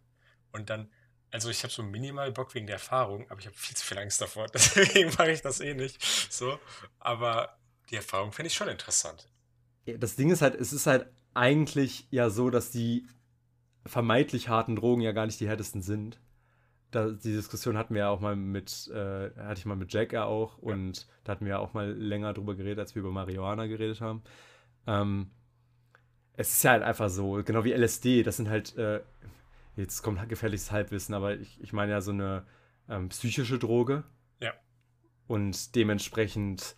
Und dann also ich habe so minimal Bock wegen der Erfahrung, aber ich habe viel zu viel Angst davor. Deswegen mache ich das eh nicht. So. Aber die Erfahrung finde ich schon interessant. Das Ding ist halt, es ist halt eigentlich ja so, dass die vermeintlich harten Drogen ja gar nicht die härtesten sind. Da, die Diskussion hatten wir ja auch mal mit, äh, hatte ich mal mit Jack ja auch und ja. da hatten wir ja auch mal länger drüber geredet, als wir über Marihuana geredet haben. Ähm, es ist ja halt einfach so, genau wie LSD, das sind halt äh, jetzt kommt gefährliches Halbwissen, aber ich, ich meine ja so eine ähm, psychische Droge. Ja. Und dementsprechend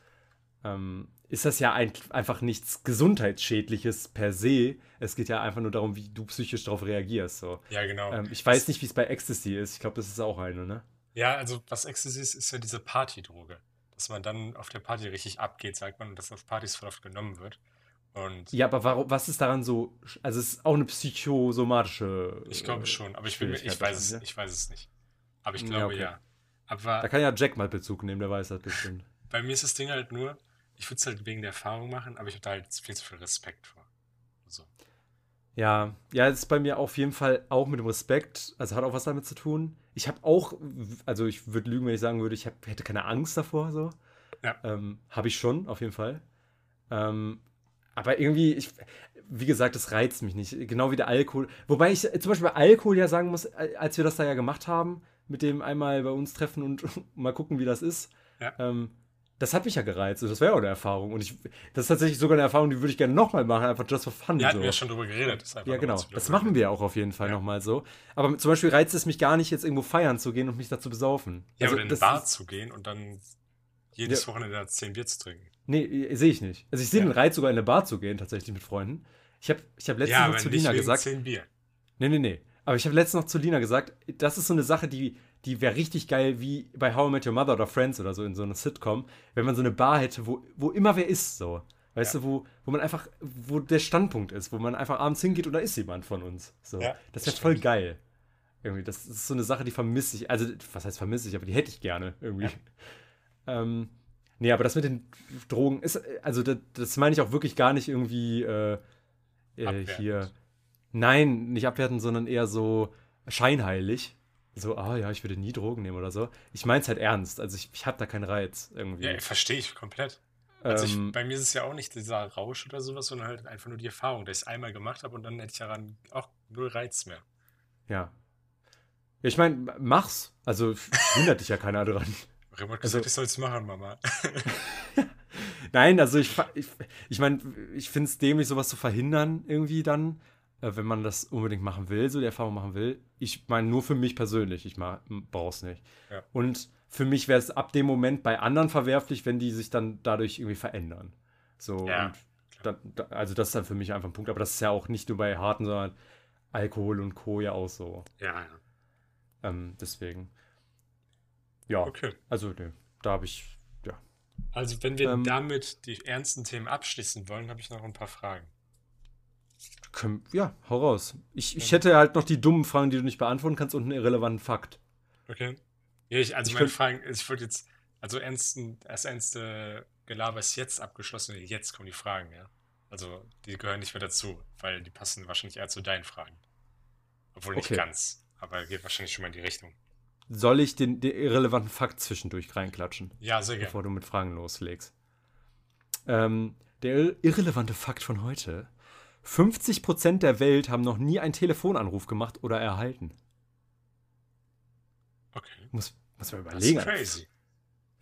ähm, ist das ja ein, einfach nichts Gesundheitsschädliches per se. Es geht ja einfach nur darum, wie du psychisch darauf reagierst. So. Ja, genau. Ähm, ich weiß nicht, wie es bei Ecstasy ist. Ich glaube, das ist auch eine, ne? Ja, also was Ecstasy ist, ist ja diese Partydroge. Dass man dann auf der Party richtig abgeht, sagt man, und dass auf Partys voll oft genommen wird. Und ja, aber warum, was ist daran so? Also es ist auch eine psychosomatische. Ich glaube äh, schon, aber ich, bin, ich, weiß es, ich weiß es nicht. Aber ich glaube ja. Okay. ja. Aber da kann ja Jack mal Bezug nehmen, der weiß das bestimmt. Bei mir ist das Ding halt nur, ich würde es halt wegen der Erfahrung machen, aber ich habe da halt viel zu viel Respekt vor. So. Ja, ja, es ist bei mir auf jeden Fall auch mit dem Respekt, also hat auch was damit zu tun. Ich habe auch, also ich würde lügen, wenn ich sagen würde, ich hab, hätte keine Angst davor, so. Ja. Ähm, habe ich schon, auf jeden Fall. Ähm, aber irgendwie, ich, wie gesagt, das reizt mich nicht. Genau wie der Alkohol. Wobei ich zum Beispiel bei Alkohol ja sagen muss, als wir das da ja gemacht haben, mit dem einmal bei uns treffen und mal gucken, wie das ist, ja. ähm, das hat mich ja gereizt. Das wäre auch eine Erfahrung. Und ich, das ist tatsächlich sogar eine Erfahrung, die würde ich gerne nochmal machen, einfach just for fun. Ja, hatten so. wir ja schon drüber geredet. ja, genau. Das machen wir auch auf jeden Fall ja. nochmal so. Aber zum Beispiel reizt es mich gar nicht, jetzt irgendwo feiern zu gehen und mich dazu besaufen. Ja, also, oder in eine Bar zu gehen und dann jedes ja. Wochenende zehn Bier zu trinken. Nee, sehe ich nicht. Also ich sehe ja. den Reiz, sogar in eine Bar zu gehen, tatsächlich mit Freunden. Ich habe ich hab letztens ja, noch zu Lina gesagt. 10 Bier. Nee, nee, nee. Aber ich habe letztens noch zu Lina gesagt, das ist so eine Sache, die, die wäre richtig geil, wie bei How I Met Your Mother oder Friends oder so in so einer Sitcom, wenn man so eine Bar hätte, wo, wo immer wer ist, so. Weißt ja. du, wo, wo man einfach, wo der Standpunkt ist, wo man einfach abends hingeht und da ist jemand von uns. So. Ja, das wäre voll geil. Irgendwie, das ist so eine Sache, die vermisse ich. Also, was heißt vermisse ich, aber die hätte ich gerne irgendwie. Ähm, Nee, aber das mit den Drogen ist, also das, das meine ich auch wirklich gar nicht irgendwie äh, äh, hier. Nein, nicht abwerten, sondern eher so scheinheilig. So, ah ja, ich würde nie Drogen nehmen oder so. Ich meine es halt ernst. Also ich, ich habe da keinen Reiz irgendwie. Ja, verstehe ich komplett. Also ich, ähm, bei mir ist es ja auch nicht dieser Rausch oder sowas, sondern halt einfach nur die Erfahrung, dass ich es einmal gemacht habe und dann hätte ich daran auch null Reiz mehr. Ja. Ja, ich meine, mach's. Also hindert dich ja keiner dran. Remo hat gesagt, also, ich soll es machen, Mama. Nein, also ich, ich, ich meine, ich finde es dämlich, sowas zu verhindern irgendwie dann, äh, wenn man das unbedingt machen will, so die Erfahrung machen will. Ich meine, nur für mich persönlich, ich brauche es nicht. Ja. Und für mich wäre es ab dem Moment bei anderen verwerflich, wenn die sich dann dadurch irgendwie verändern. So, ja, dann, also das ist dann für mich einfach ein Punkt. Aber das ist ja auch nicht nur bei harten, sondern Alkohol und Co. ja auch so. Ja, ja. Ähm, deswegen. Ja. Okay. Also, ne, da habe ich, ja. Also, wenn wir ähm, damit die ernsten Themen abschließen wollen, habe ich noch ein paar Fragen. Können, ja, hau raus. Ich, ich hätte halt noch die dummen Fragen, die du nicht beantworten kannst und einen irrelevanten Fakt. Okay. Ja, ich, also ich meine Fragen, ich wollte jetzt, also ernsten, das ernste Gelaber ist jetzt abgeschlossen, jetzt kommen die Fragen, ja. Also die gehören nicht mehr dazu, weil die passen wahrscheinlich eher zu deinen Fragen. Obwohl nicht okay. ganz, aber geht wahrscheinlich schon mal in die Richtung. Soll ich den, den irrelevanten Fakt zwischendurch reinklatschen? Ja, sehr gerne. Bevor du mit Fragen loslegst. Ähm, der irrelevante Fakt von heute. 50% der Welt haben noch nie einen Telefonanruf gemacht oder erhalten. Okay. Muss, muss man überlegen. Das ist crazy.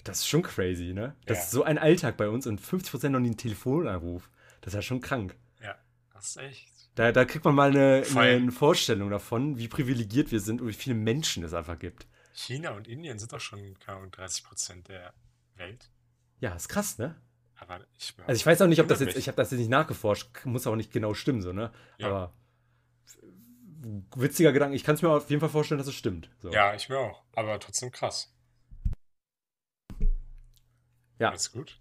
Das ist schon crazy, ne? Das ja. ist so ein Alltag bei uns und 50% noch nie einen Telefonanruf. Das ist ja schon krank. Ja, das ist echt. Da, da kriegt man mal eine, eine, Vorstellung davon, wie privilegiert wir sind und wie viele Menschen es einfach gibt. China und Indien sind doch schon, keine Ahnung, 30% der Welt. Ja, ist krass, ne? Aber ich, also ich weiß auch nicht, ob das jetzt, ich habe das jetzt nicht nachgeforscht, muss auch nicht genau stimmen, so, ne? Ja. Aber witziger Gedanke. Ich kann es mir auf jeden Fall vorstellen, dass es stimmt. So. Ja, ich mir auch. Aber trotzdem krass. Ja. Alles gut?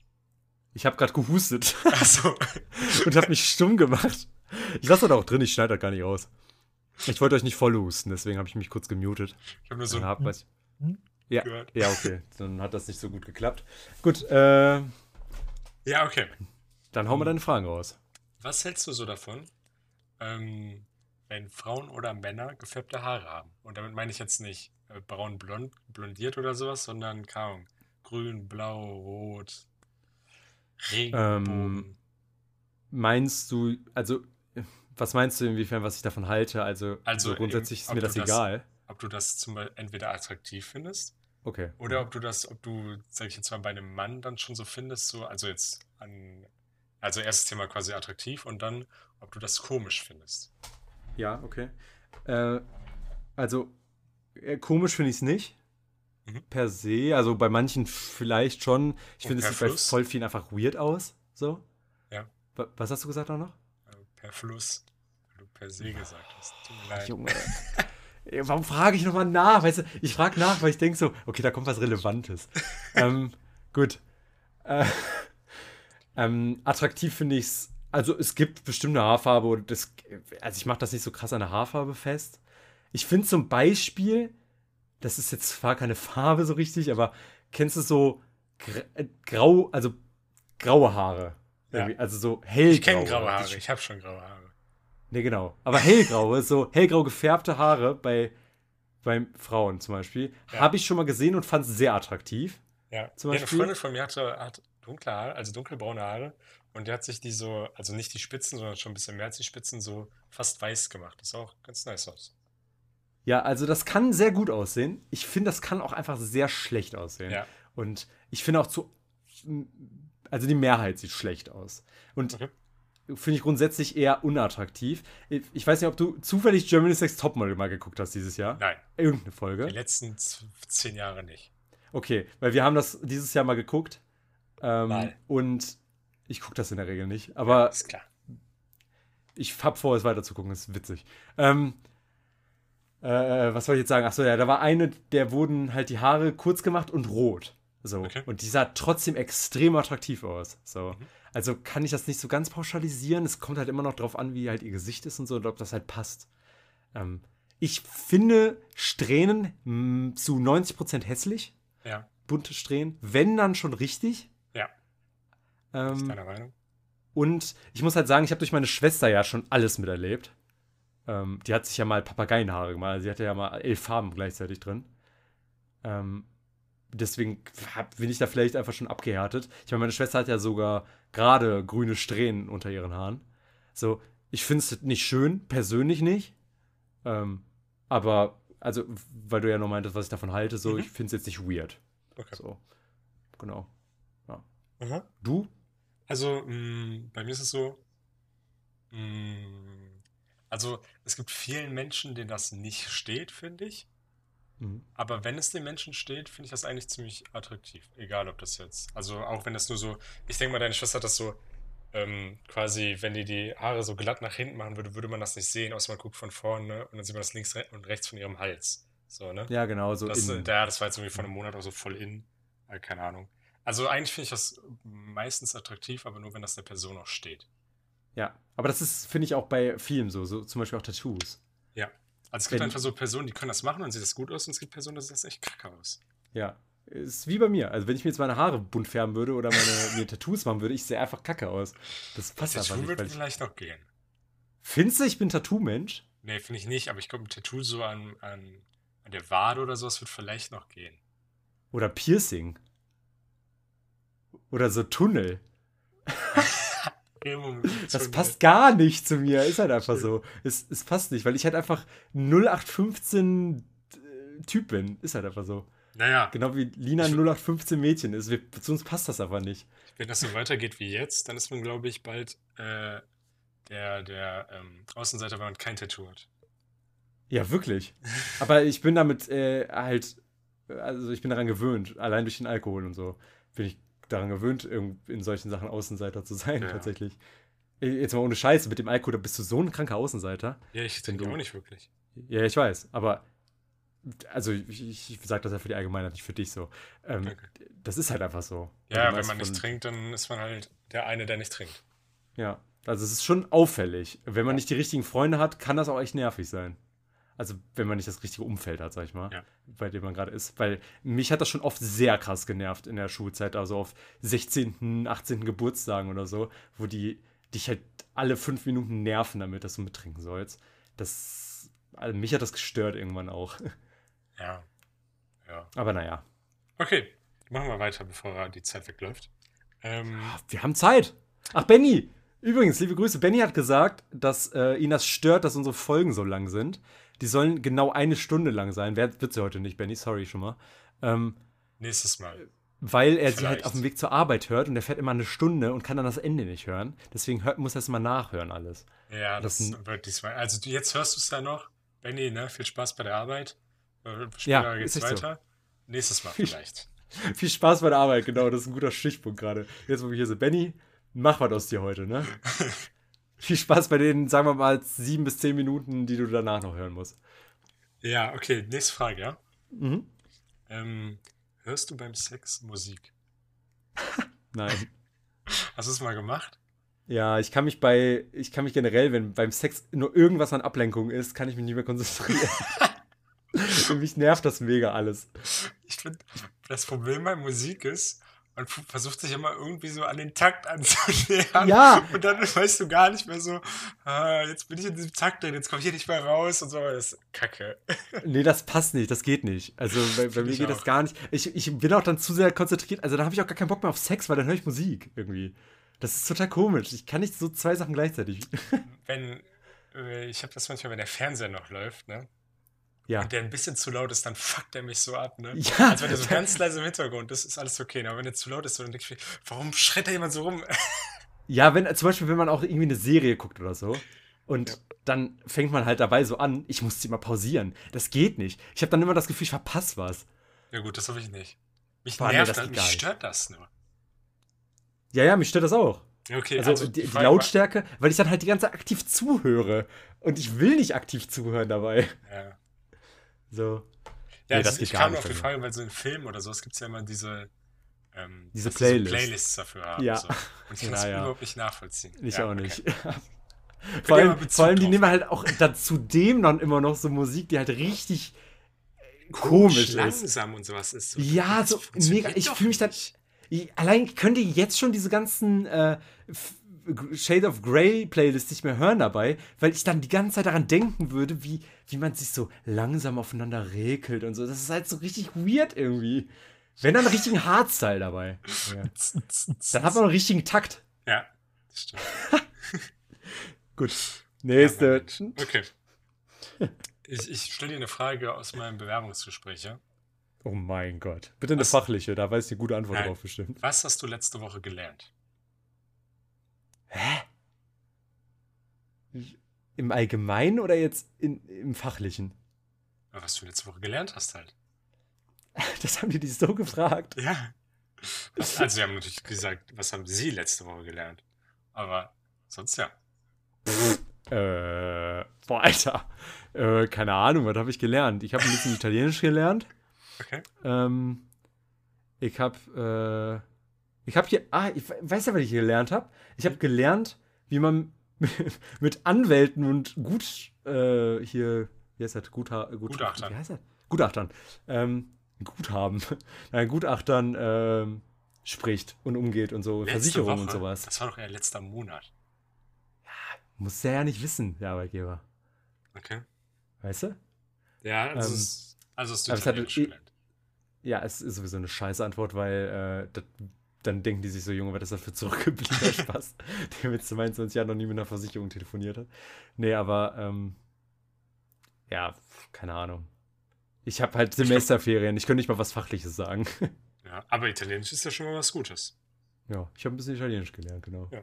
Ich habe gerade gehustet. Achso. und habe mich stumm gemacht. Ich lasse das auch drin, ich schneide das gar nicht raus. Ich wollte euch nicht voll husten, deswegen habe ich mich kurz gemutet. Ich habe nur so hab, was, ja, ja, okay. Dann hat das nicht so gut geklappt. Gut, äh. Ja, okay. Dann hauen wir deine Fragen raus. Was hältst du so davon, ähm, wenn Frauen oder Männer gefärbte Haare haben. Und damit meine ich jetzt nicht äh, braun blond, blondiert oder sowas, sondern kaum grün, blau, rot, Regenbogen. Ähm, meinst du, also was meinst du inwiefern, was ich davon halte? Also, also so grundsätzlich ist mir das egal. Das, ob du das zum Beispiel entweder attraktiv findest. Okay. Oder ob du das, ob du, sag ich jetzt mal, bei einem Mann dann schon so findest, so, also jetzt an, also erstes Thema quasi attraktiv und dann, ob du das komisch findest. Ja, okay. Äh, also, äh, komisch finde ich es nicht. Mhm. Per se. Also bei manchen vielleicht schon. Ich finde, es sieht bei voll vielen einfach weird aus. So. Ja. Was hast du gesagt auch noch? Per Fluss. Weil du per se gesagt hast. Tut mir leid. Junge. Warum frage ich nochmal nach? Weißt du, ich frage nach, weil ich denke so, okay, da kommt was Relevantes. ähm, gut. Äh, ähm, attraktiv finde ich es also es gibt bestimmte Haarfarbe und das, also ich mache das nicht so krass an der Haarfarbe fest. Ich finde zum Beispiel, das ist jetzt zwar keine Farbe so richtig, aber kennst du so äh, grau, also graue Haare? Ja. Also so hellgraue. Ich kenne graue Haare, ich habe schon graue Haare. Ne, genau. Aber hellgraue, so hellgrau gefärbte Haare bei, bei Frauen zum Beispiel, ja. habe ich schon mal gesehen und fand es sehr attraktiv. Ja. Zum Beispiel. Eine Freundin von mir hatte, hat dunkle Haare, also dunkelbraune Haare und der hat sich die so, also nicht die Spitzen, sondern schon ein bisschen mehr als die Spitzen, so fast weiß gemacht. Das sah auch ganz nice aus. Ja, also das kann sehr gut aussehen. Ich finde, das kann auch einfach sehr schlecht aussehen. Ja. Und ich finde auch zu. Also die Mehrheit sieht schlecht aus. Und okay. finde ich grundsätzlich eher unattraktiv. Ich weiß nicht, ob du zufällig Germany's Next Topmodel mal geguckt hast dieses Jahr. Nein. Irgendeine Folge. Die letzten zehn Jahre nicht. Okay, weil wir haben das dieses Jahr mal geguckt. Ähm, mal. Und ich gucke das in der Regel nicht, aber. Ja, ist klar. Ich hab vor, es weiter zu gucken, ist witzig. Ähm, äh, was soll ich jetzt sagen? Achso, ja, da war eine, der wurden halt die Haare kurz gemacht und rot. So. Okay. Und die sah trotzdem extrem attraktiv aus. So. Mhm. Also kann ich das nicht so ganz pauschalisieren. Es kommt halt immer noch drauf an, wie halt ihr Gesicht ist und so, und ob das halt passt. Ähm, ich finde Strähnen mh, zu 90% hässlich. Ja. Bunte Strähnen. Wenn dann schon richtig. Ähm, ist deiner Meinung? Und ich muss halt sagen, ich habe durch meine Schwester ja schon alles miterlebt. Ähm, die hat sich ja mal Papageienhaare gemacht. Also sie hatte ja mal elf Farben gleichzeitig drin. Ähm, deswegen bin ich da vielleicht einfach schon abgehärtet. Ich meine, meine Schwester hat ja sogar gerade grüne Strähnen unter ihren Haaren. So, ich finde es nicht schön, persönlich nicht. Ähm, aber, also, weil du ja noch meintest, was ich davon halte, so, mhm. ich finde es jetzt nicht weird. Okay. So, genau. Ja. Mhm. Du? Also, mh, mm, bei mir ist es so, mh, mm, also, es gibt vielen Menschen, denen das nicht steht, finde ich. Mhm. Aber wenn es den Menschen steht, finde ich das eigentlich ziemlich attraktiv. Egal, ob das jetzt. Also, auch wenn das nur so. Ich denke mal, deine Schwester hat das so. Ähm, quasi, wenn die die Haare so glatt nach hinten machen würde, würde man das nicht sehen, außer man guckt von vorne und dann sieht man das links und rechts von ihrem Hals. So, ne? Ja, genau, so. Das, in. Ja, das war jetzt irgendwie vor einem Monat auch so voll in. Äh, keine Ahnung. Also, eigentlich finde ich das meistens attraktiv, aber nur, wenn das der Person auch steht. Ja, aber das ist, finde ich, auch bei Filmen so, so zum Beispiel auch Tattoos. Ja. Also es gibt einfach so Personen, die können das machen und sieht das gut aus und es gibt Personen, das sieht das echt kacke aus. Ja. Ist wie bei mir. Also wenn ich mir jetzt meine Haare bunt färben würde oder meine, mir Tattoos machen würde, ich sehe einfach kacke aus. Das passt einfach nicht. Würde vielleicht noch gehen. Findest du, ich bin Tattoo-Mensch? Nee, finde ich nicht, aber ich glaube, ein Tattoo so an, an, an der Wade oder sowas wird vielleicht noch gehen. Oder Piercing. Oder so Tunnel. Das passt gar nicht zu mir. Ist halt einfach so. Es, es passt nicht, weil ich halt einfach 0815 äh, Typ bin. Ist halt einfach so. Naja. Genau wie Lina 0815 Mädchen ist. Wir, zu uns passt das aber nicht. Wenn das so weitergeht wie jetzt, dann ist man, glaube ich, bald äh, der, der ähm, Außenseiter, wenn man kein Tattoo hat. Ja, wirklich. aber ich bin damit äh, halt, also ich bin daran gewöhnt, allein durch den Alkohol und so. Bin ich daran gewöhnt, in solchen Sachen Außenseiter zu sein, ja. tatsächlich. Jetzt mal ohne Scheiße, mit dem Alkohol, da bist du so ein kranker Außenseiter. Ja, ich denke auch nicht wirklich. Ja, ich weiß, aber also ich, ich sage das ja für die Allgemeinheit, nicht für dich so. Ähm, das ist halt einfach so. Ja, wenn man nicht trinkt, dann ist man halt der eine, der nicht trinkt. Ja, also es ist schon auffällig. Wenn man nicht die richtigen Freunde hat, kann das auch echt nervig sein. Also, wenn man nicht das richtige Umfeld hat, sag ich mal, ja. bei dem man gerade ist. Weil mich hat das schon oft sehr krass genervt in der Schulzeit, also auf 16., 18. Geburtstagen oder so, wo die dich halt alle fünf Minuten nerven damit, dass du mittrinken sollst. Das, also mich hat das gestört irgendwann auch. Ja. Ja. Aber naja. Okay, machen wir weiter, bevor die Zeit wegläuft. Ähm, ah, wir haben Zeit. Ach, Benny! Übrigens, liebe Grüße. Benny hat gesagt, dass äh, ihn das stört, dass unsere Folgen so lang sind. Die sollen genau eine Stunde lang sein. Wer wird sie heute nicht, Benny? Sorry schon mal. Ähm, Nächstes Mal. Weil er Vielleicht. sie halt auf dem Weg zur Arbeit hört und er fährt immer eine Stunde und kann dann das Ende nicht hören. Deswegen hört, muss er es mal nachhören, alles. Ja, das, das wird diesmal. Also jetzt hörst du es ja noch. Benny, ne? Viel Spaß bei der Arbeit. Äh, später ja, geht's weiter. So. Nächstes Mal vielleicht. Viel Spaß bei der Arbeit, genau. Das ist ein guter Stichpunkt gerade. Jetzt, wo wir hier sind. Benny, mach was aus dir heute, ne? viel Spaß bei den, sagen wir mal, sieben bis zehn Minuten, die du danach noch hören musst. Ja, okay, nächste Frage, ja? Mhm. Ähm, hörst du beim Sex Musik? Nein. Hast du es mal gemacht? Ja, ich kann mich bei, ich kann mich generell, wenn beim Sex nur irgendwas an Ablenkung ist, kann ich mich nicht mehr konzentrieren. Für mich nervt das mega alles. Ich finde, das Problem bei Musik ist, man versucht sich immer irgendwie so an den Takt anzunähern. Ja. Und dann weißt du gar nicht mehr so, ah, jetzt bin ich in diesem Takt drin, jetzt komme ich hier nicht mehr raus und so. Das ist kacke. Nee, das passt nicht, das geht nicht. Also bei, bei mir geht auch. das gar nicht. Ich, ich bin auch dann zu sehr konzentriert. Also da habe ich auch gar keinen Bock mehr auf Sex, weil dann höre ich Musik irgendwie. Das ist total komisch. Ich kann nicht so zwei Sachen gleichzeitig. Wenn, äh, ich habe das manchmal, wenn der Fernseher noch läuft, ne? Ja. Und der ein bisschen zu laut ist, dann fuckt er mich so ab, ne? Ja. Als wenn der so ganz leise im Hintergrund das ist, alles okay. Aber wenn der zu laut ist, dann denke ich mir, warum schreit da jemand so rum? Ja, wenn, zum Beispiel, wenn man auch irgendwie eine Serie guckt oder so. Und ja. dann fängt man halt dabei so an, ich muss sie mal pausieren. Das geht nicht. Ich habe dann immer das Gefühl, ich verpasse was. Ja, gut, das habe ich nicht. Mich Boah, nervt nee, das, mich stört das nur. Ja, ja, mich stört das auch. Okay, also, also die, die Lautstärke, weil ich dann halt die ganze Zeit aktiv zuhöre. Und ich will nicht aktiv zuhören dabei. Ja. So. Ja, nee, das, das ich kam auf die Frage, weil so in Filmen oder so, es gibt ja immer diese, ähm, diese Playlist. so Playlists dafür haben. Ja. So. Und ich kann ja, das ja. überhaupt nicht nachvollziehen. Ich ja, auch nicht. Okay. vor allem, vor allem die nehmen halt auch zudem dann immer noch so Musik, die halt richtig komisch, ist. langsam und sowas ist. So, ja, so mega. Ich fühle mich dann. Ich, allein könnt ihr jetzt schon diese ganzen äh, Shade of Grey Playlist nicht mehr hören dabei, weil ich dann die ganze Zeit daran denken würde, wie, wie man sich so langsam aufeinander regelt und so. Das ist halt so richtig weird irgendwie. Wenn dann einen richtigen Hardstyle dabei. Ja. Dann hat man einen richtigen Takt. Ja, das stimmt. Gut. Nächste. Ja, okay. Ich, ich stelle dir eine Frage aus meinem Bewerbungsgespräch, ja? Oh mein Gott. Bitte eine Was? fachliche, da weiß ich eine gute Antwort Nein. drauf bestimmt. Was hast du letzte Woche gelernt? Hä? Im Allgemeinen oder jetzt in, im Fachlichen? Was du letzte Woche gelernt hast halt. Das haben die dich so gefragt. Ja. Also, sie haben natürlich gesagt, was haben sie letzte Woche gelernt? Aber sonst ja. Äh, boah, Alter. Äh, keine Ahnung, was habe ich gelernt? Ich habe ein bisschen Italienisch gelernt. Okay. Ähm, ich habe, äh, ich habe hier, ah, ich weiß ja, was ich hier gelernt habe. Ich habe gelernt, wie man mit Anwälten und gut, äh, hier, wie heißt das? Gutha Gut Gutachtern. Wie heißt das? Gutachtern. Ähm, Guthaben. Nein, Gutachtern ähm, spricht und umgeht und so, Versicherungen und sowas. Das war doch eher letzter Monat. Ja, muss der ja nicht wissen, der Arbeitgeber. Okay. Weißt du? Ja, also, ähm, ist, also hast du Italienisch hat. Ja, es ist sowieso eine scheiße Antwort, weil äh, das, dann denken die sich so, Junge, was ist das für zurückgebliebener Spaß, der mit 22 Jahren noch nie mit einer Versicherung telefoniert hat. Nee, aber ähm, ja, keine Ahnung. Ich habe halt Semesterferien, ich könnte nicht mal was Fachliches sagen. Ja, aber Italienisch ist ja schon mal was Gutes. Ja, ich habe ein bisschen Italienisch gelernt, genau. Ja.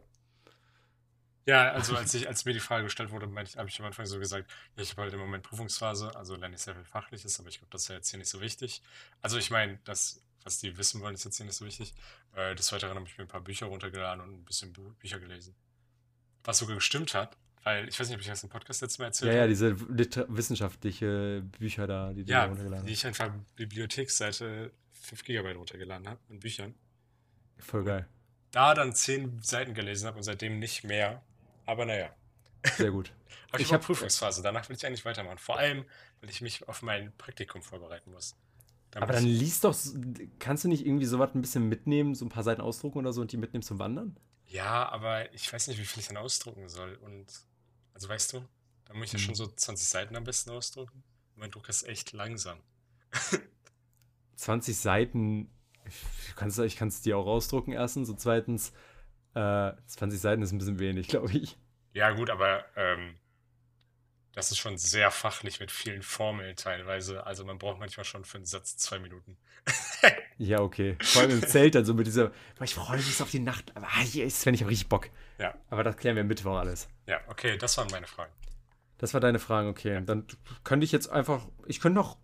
Ja, also als, ich, als mir die Frage gestellt wurde, habe ich am Anfang so gesagt, ich habe halt im Moment Prüfungsphase, also lerne ich sehr viel Fachliches, aber ich glaube, das ist ja jetzt hier nicht so wichtig. Also ich meine, das, was die wissen wollen, ist jetzt hier nicht so wichtig. Äh, des Weiteren habe ich mir ein paar Bücher runtergeladen und ein bisschen Bü Bücher gelesen. Was sogar gestimmt hat, weil ich weiß nicht, ob ich das im Podcast letztes Mal erzählt habe. Ja, ja, diese wissenschaftliche Bücher da, die du ja, runtergeladen hast. die ich einfach Bibliotheksseite 5 GB runtergeladen habe mit Büchern. Voll geil. Da dann 10 Seiten gelesen habe und seitdem nicht mehr. Aber naja. Sehr gut. Aber ich, ich habe Prüfungsphase. Danach will ich eigentlich weitermachen. Vor allem, weil ich mich auf mein Praktikum vorbereiten muss. Dann aber dann liest doch, kannst du nicht irgendwie sowas ein bisschen mitnehmen, so ein paar Seiten ausdrucken oder so und die mitnehmen zum Wandern? Ja, aber ich weiß nicht, wie viel ich dann ausdrucken soll. Und, also weißt du, da muss ich ja schon hm. so 20 Seiten am besten ausdrucken. Mein Drucker ist echt langsam. 20 Seiten, ich kann es dir auch ausdrucken, erstens. Und zweitens, äh, 20 Seiten ist ein bisschen wenig, glaube ich. Ja, gut, aber ähm, das ist schon sehr fachlich mit vielen Formeln teilweise. Also man braucht manchmal schon für einen Satz zwei Minuten. ja, okay. Vor allem im Zelt dann so mit dieser, ich freue mich auf die Nacht. Aber ah, jetzt, wenn ich habe richtig Bock. Ja. Aber das klären wir Mittwoch alles. Ja, okay, das waren meine Fragen. Das war deine Fragen, okay. Ja. Dann könnte ich jetzt einfach, ich könnte noch,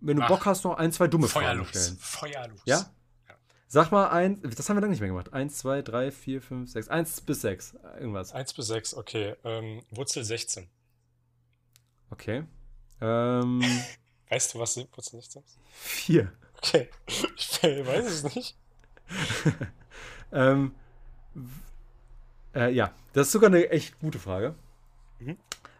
wenn du Ach, Bock hast, noch ein, zwei dumme Fragen stellen. Feuerlos. Ja? Sag mal ein, das haben wir lange nicht mehr gemacht. Eins, zwei, drei, vier, fünf, sechs. Eins bis sechs. Irgendwas. Eins bis sechs, okay. Ähm, Wurzel 16. Okay. Ähm, weißt du, was Wurzel 16 ist? Vier. Okay. Ich weiß es nicht. ähm, äh, ja, das ist sogar eine echt gute Frage. Mhm.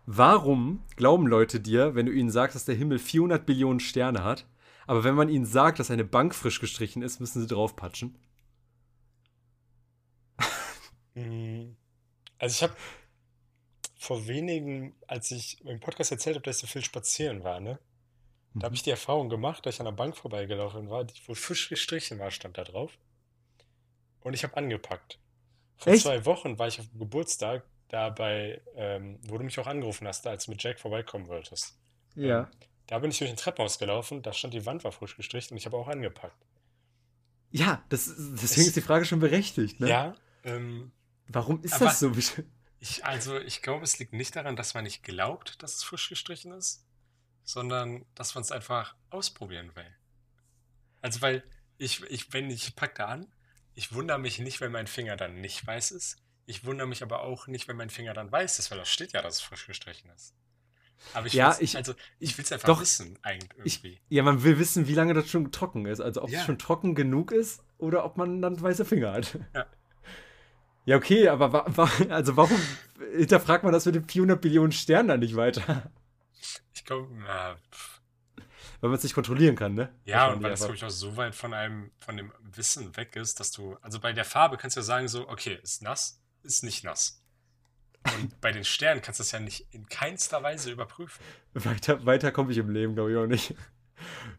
Warum glauben Leute dir, wenn du ihnen sagst, dass der Himmel 400 Billionen Sterne hat, aber wenn man ihnen sagt, dass eine Bank frisch gestrichen ist, müssen sie draufpatschen. Mhm. Also ich habe vor wenigen, als ich im Podcast erzählt habe, dass ich so viel spazieren war, ne? Da mhm. habe ich die Erfahrung gemacht, dass ich an der Bank vorbeigelaufen war, die wo frisch gestrichen war, stand da drauf. Und ich habe angepackt. Vor Echt? zwei Wochen war ich auf dem Geburtstag, dabei, ähm, wo du mich auch angerufen hast, als du mit Jack vorbeikommen wolltest. Ja. Ähm, da bin ich durch ein Treppenhaus gelaufen, da stand die Wand war frisch gestrichen und ich habe auch angepackt. Ja, das, deswegen es, ist die Frage schon berechtigt, ne? Ja. Ähm, Warum ist das so? Ich, also, ich glaube, es liegt nicht daran, dass man nicht glaubt, dass es frisch gestrichen ist, sondern dass man es einfach ausprobieren will. Also, weil ich, ich wenn ich packe da an, ich wundere mich nicht, wenn mein Finger dann nicht weiß ist. Ich wundere mich aber auch nicht, wenn mein Finger dann weiß ist, weil da steht ja, dass es frisch gestrichen ist. Aber ich ja, ich, also, ich will es einfach doch, wissen, eigentlich irgendwie. Ich, ja, man will wissen, wie lange das schon trocken ist. Also ob ja. es schon trocken genug ist oder ob man dann weiße Finger hat. Ja. Ja, okay, aber wa wa also warum hinterfragt man das mit den 400 Billionen Sternen dann nicht weiter? Ich glaube, na, Weil man es nicht kontrollieren kann, ne? Ja, und weil es, glaube ich, auch so weit von einem, von dem Wissen weg ist, dass du, also bei der Farbe kannst du ja sagen so, okay, ist nass, ist nicht nass. Und bei den Sternen kannst du das ja nicht in keinster Weise überprüfen. Weiter, weiter komme ich im Leben, glaube ich, auch nicht.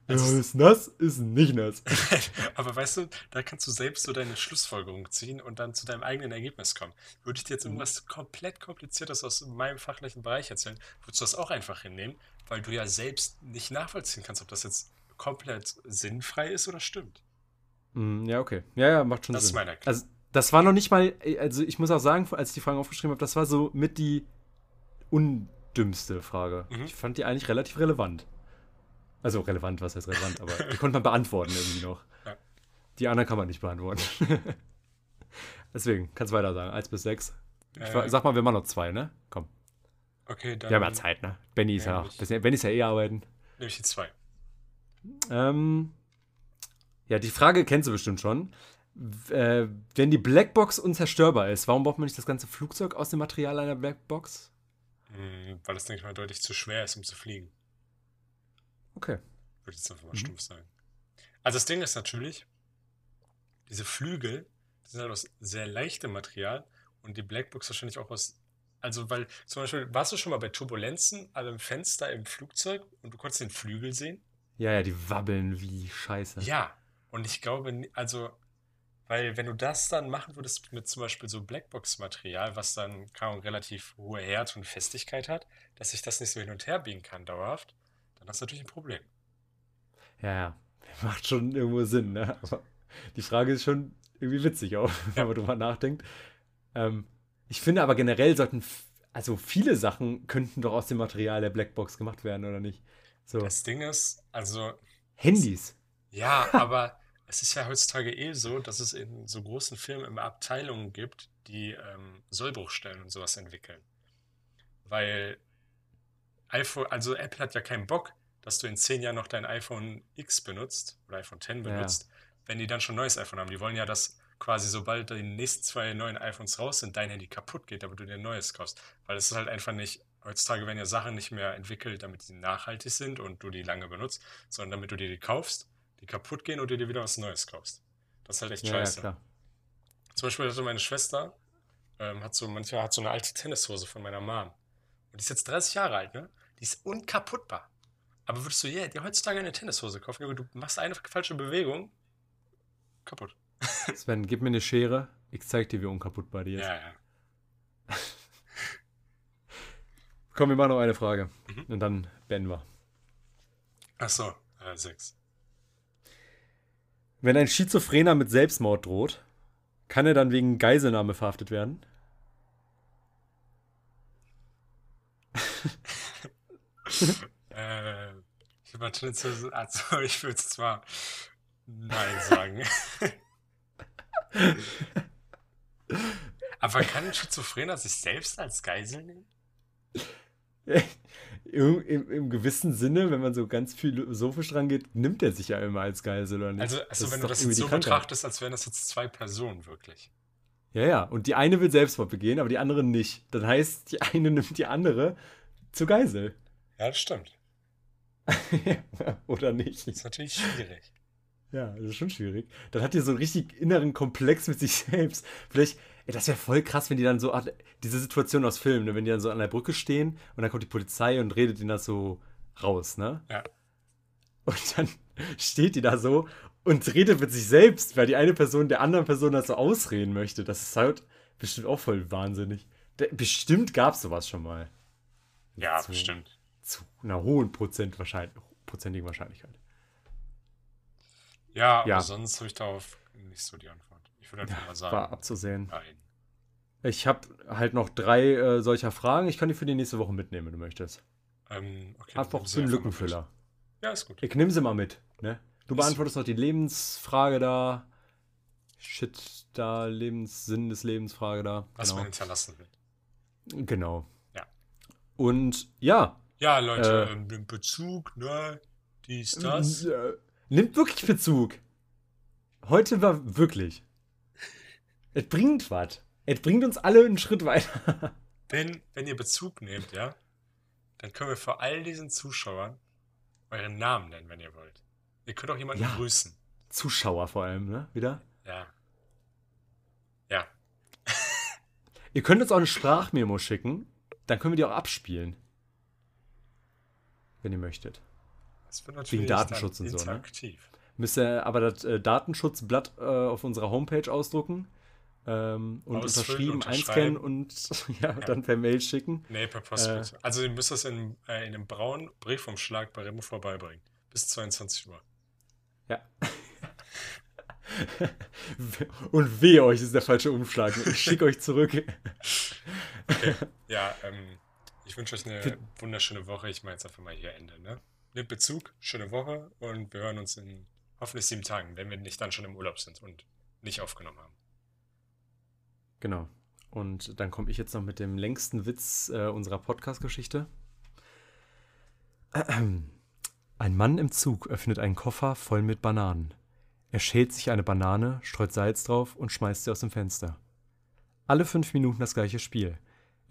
Also, ja, ist nass, ist nicht nass. aber weißt du, da kannst du selbst so deine Schlussfolgerung ziehen und dann zu deinem eigenen Ergebnis kommen. Würde ich dir jetzt mhm. irgendwas komplett kompliziertes aus meinem fachlichen Bereich erzählen, würdest du das auch einfach hinnehmen, weil du ja selbst nicht nachvollziehen kannst, ob das jetzt komplett sinnfrei ist oder stimmt. Mhm, ja, okay. Ja, ja, macht schon das Sinn. Das ist meine Also, das war noch nicht mal, also ich muss auch sagen, als ich die Fragen aufgeschrieben habe, das war so mit die undümmste Frage. Mhm. Ich fand die eigentlich relativ relevant. Also relevant, was heißt relevant, aber die konnte man beantworten irgendwie noch. Ja. Die anderen kann man nicht beantworten. Deswegen, kannst weiter sagen. 1 bis 6. Äh, sag mal, wir machen noch zwei, ne? Komm. Okay, dann. Wir haben ja Zeit, ne? Benny ist ja, ja Benny ist ja eh arbeiten. Nehme ich die zwei. Ähm, ja, die Frage kennst du bestimmt schon. Äh, wenn die Blackbox unzerstörbar ist, warum braucht man nicht das ganze Flugzeug aus dem Material einer Blackbox? Hm, weil das, denke ich mal, deutlich zu schwer ist, um zu fliegen. Okay. Würde ich jetzt einfach mal mhm. stumpf sagen. Also das Ding ist natürlich, diese Flügel die sind halt aus sehr leichtem Material und die Blackbox wahrscheinlich auch aus. Also, weil zum Beispiel, warst du schon mal bei Turbulenzen an einem Fenster im Flugzeug und du konntest den Flügel sehen? Ja, ja, die wabbeln wie scheiße. Ja, und ich glaube, also, weil wenn du das dann machen würdest mit zum Beispiel so Blackbox-Material, was dann kaum relativ hohe Härte und Festigkeit hat, dass sich das nicht so hin und her biegen kann dauerhaft, dann hast du natürlich ein Problem. Ja, ja. Macht schon irgendwo Sinn, ne? Aber die Frage ist schon irgendwie witzig auch, wenn man drüber nachdenkt. Ähm, ich finde aber generell sollten, also viele Sachen könnten doch aus dem Material der Blackbox gemacht werden, oder nicht? So. Das Ding ist, also. Handys. Ja, aber es ist ja heutzutage eh so, dass es in so großen Firmen immer Abteilungen gibt, die ähm, Sollbruchstellen und sowas entwickeln. Weil iPhone, also Apple hat ja keinen Bock, dass du in zehn Jahren noch dein iPhone X benutzt oder iPhone X benutzt, ja. wenn die dann schon ein neues iPhone haben. Die wollen ja, dass quasi sobald die nächsten zwei neuen iPhones raus sind, dein Handy kaputt geht, aber du dir ein neues kaufst. Weil es ist halt einfach nicht, heutzutage werden ja Sachen nicht mehr entwickelt, damit sie nachhaltig sind und du die lange benutzt, sondern damit du dir die kaufst, die kaputt gehen und du dir wieder was Neues kaufst. Das ist halt echt ja, scheiße. Ja, Zum Beispiel hatte meine Schwester, ähm, hat so, manchmal hat so eine alte Tennishose von meiner Mom. Und die ist jetzt 30 Jahre alt, ne? Die ist unkaputtbar. Aber würdest du yeah, dir heutzutage eine Tennishose kaufen, Junge, du machst eine falsche Bewegung, kaputt. Sven, gib mir eine Schere, ich zeig dir, wie unkaputtbar die ist. Ja, ja. Komm, wir machen noch eine Frage. Mhm. Und dann beenden wir. Achso, äh, sechs. Wenn ein Schizophrener mit Selbstmord droht, kann er dann wegen Geiselnahme verhaftet werden? äh, ich übertrinse, also ich würde zwar Nein sagen. Aber kann ein Schizophrener sich selbst als Geisel nehmen? Im, im, Im, gewissen Sinne, wenn man so ganz philosophisch dran geht, nimmt er sich ja immer als Geisel, oder nicht? Also, also wenn du das jetzt so betrachtest, als wären das jetzt zwei Personen wirklich. Ja, ja. Und die eine will Selbstmord begehen, aber die andere nicht. Das heißt, die eine nimmt die andere zur Geisel. Ja, das stimmt. oder nicht? Das ist natürlich schwierig. Ja, das ist schon schwierig. Dann hat die so einen richtig inneren Komplex mit sich selbst. Vielleicht, ey, das wäre voll krass, wenn die dann so, diese Situation aus Filmen, ne, wenn die dann so an der Brücke stehen und dann kommt die Polizei und redet ihnen das so raus, ne? Ja. Und dann steht die da so und redet mit sich selbst, weil die eine Person der anderen Person das so ausreden möchte. Das ist halt bestimmt auch voll wahnsinnig. Bestimmt gab es sowas schon mal. Ja, zu, bestimmt. Zu einer hohen Prozent prozentigen Wahrscheinlichkeit. Ja, ja. aber sonst habe ich darauf nicht so die Antwort. Ich würde einfach ja, mal sagen. War abzusehen. Nein. Ich habe halt noch drei äh, solcher Fragen. Ich kann die für die nächste Woche mitnehmen, wenn du möchtest. Ähm, okay, einfach so ein Lückenfüller. Ja, ist gut. Ich nehme sie mal mit. Ne? Du ist beantwortest noch die Lebensfrage da. Shit, da, Lebenssinn des Lebensfrage da. Was genau. man hinterlassen will. Genau. Ja. Und ja. Ja, Leute, äh, ähm, Bezug, ne? Dies, das. Äh, Nimmt wirklich Bezug. Heute war wirklich. Es bringt was. Es bringt uns alle einen Schritt weiter. Wenn, wenn ihr Bezug nehmt, ja, dann können wir vor all diesen Zuschauern euren Namen nennen, wenn ihr wollt. Ihr könnt auch jemanden ja. grüßen. Zuschauer vor allem, ne? Wieder? Ja. Ja. ihr könnt uns auch eine Sprachmemo schicken. Dann können wir die auch abspielen. Wenn ihr möchtet. Das wird natürlich Wegen Datenschutz und so, ne? Müsst ihr aber das äh, Datenschutzblatt äh, auf unserer Homepage ausdrucken ähm, und unterschrieben einscannen und ja, ja, dann per Mail schicken. Nee, per Post. Äh, also ihr müsst das in, äh, in einem braunen Briefumschlag bei Remo vorbeibringen. Bis 22 Uhr. Ja. und weh euch ist der falsche Umschlag. Ich schicke euch zurück. okay. Ja, ähm, ich wünsche euch eine wunderschöne Woche. Ich mache jetzt einfach mal hier Ende. Ne? Nehmt Bezug, schöne Woche und wir hören uns in hoffentlich sieben Tagen, wenn wir nicht dann schon im Urlaub sind und nicht aufgenommen haben. Genau. Und dann komme ich jetzt noch mit dem längsten Witz äh, unserer Podcast-Geschichte. Ein Mann im Zug öffnet einen Koffer voll mit Bananen. Er schält sich eine Banane, streut Salz drauf und schmeißt sie aus dem Fenster. Alle fünf Minuten das gleiche Spiel.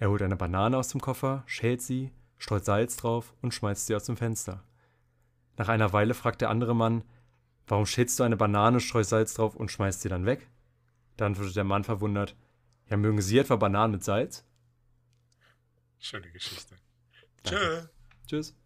Er holt eine Banane aus dem Koffer, schält sie, streut Salz drauf und schmeißt sie aus dem Fenster. Nach einer Weile fragt der andere Mann, warum schälst du eine Banane, streust Salz drauf und schmeißt sie dann weg? Dann antwortet der Mann verwundert, ja, mögen Sie etwa Bananen mit Salz? Schöne Geschichte. Tschö. Tschüss.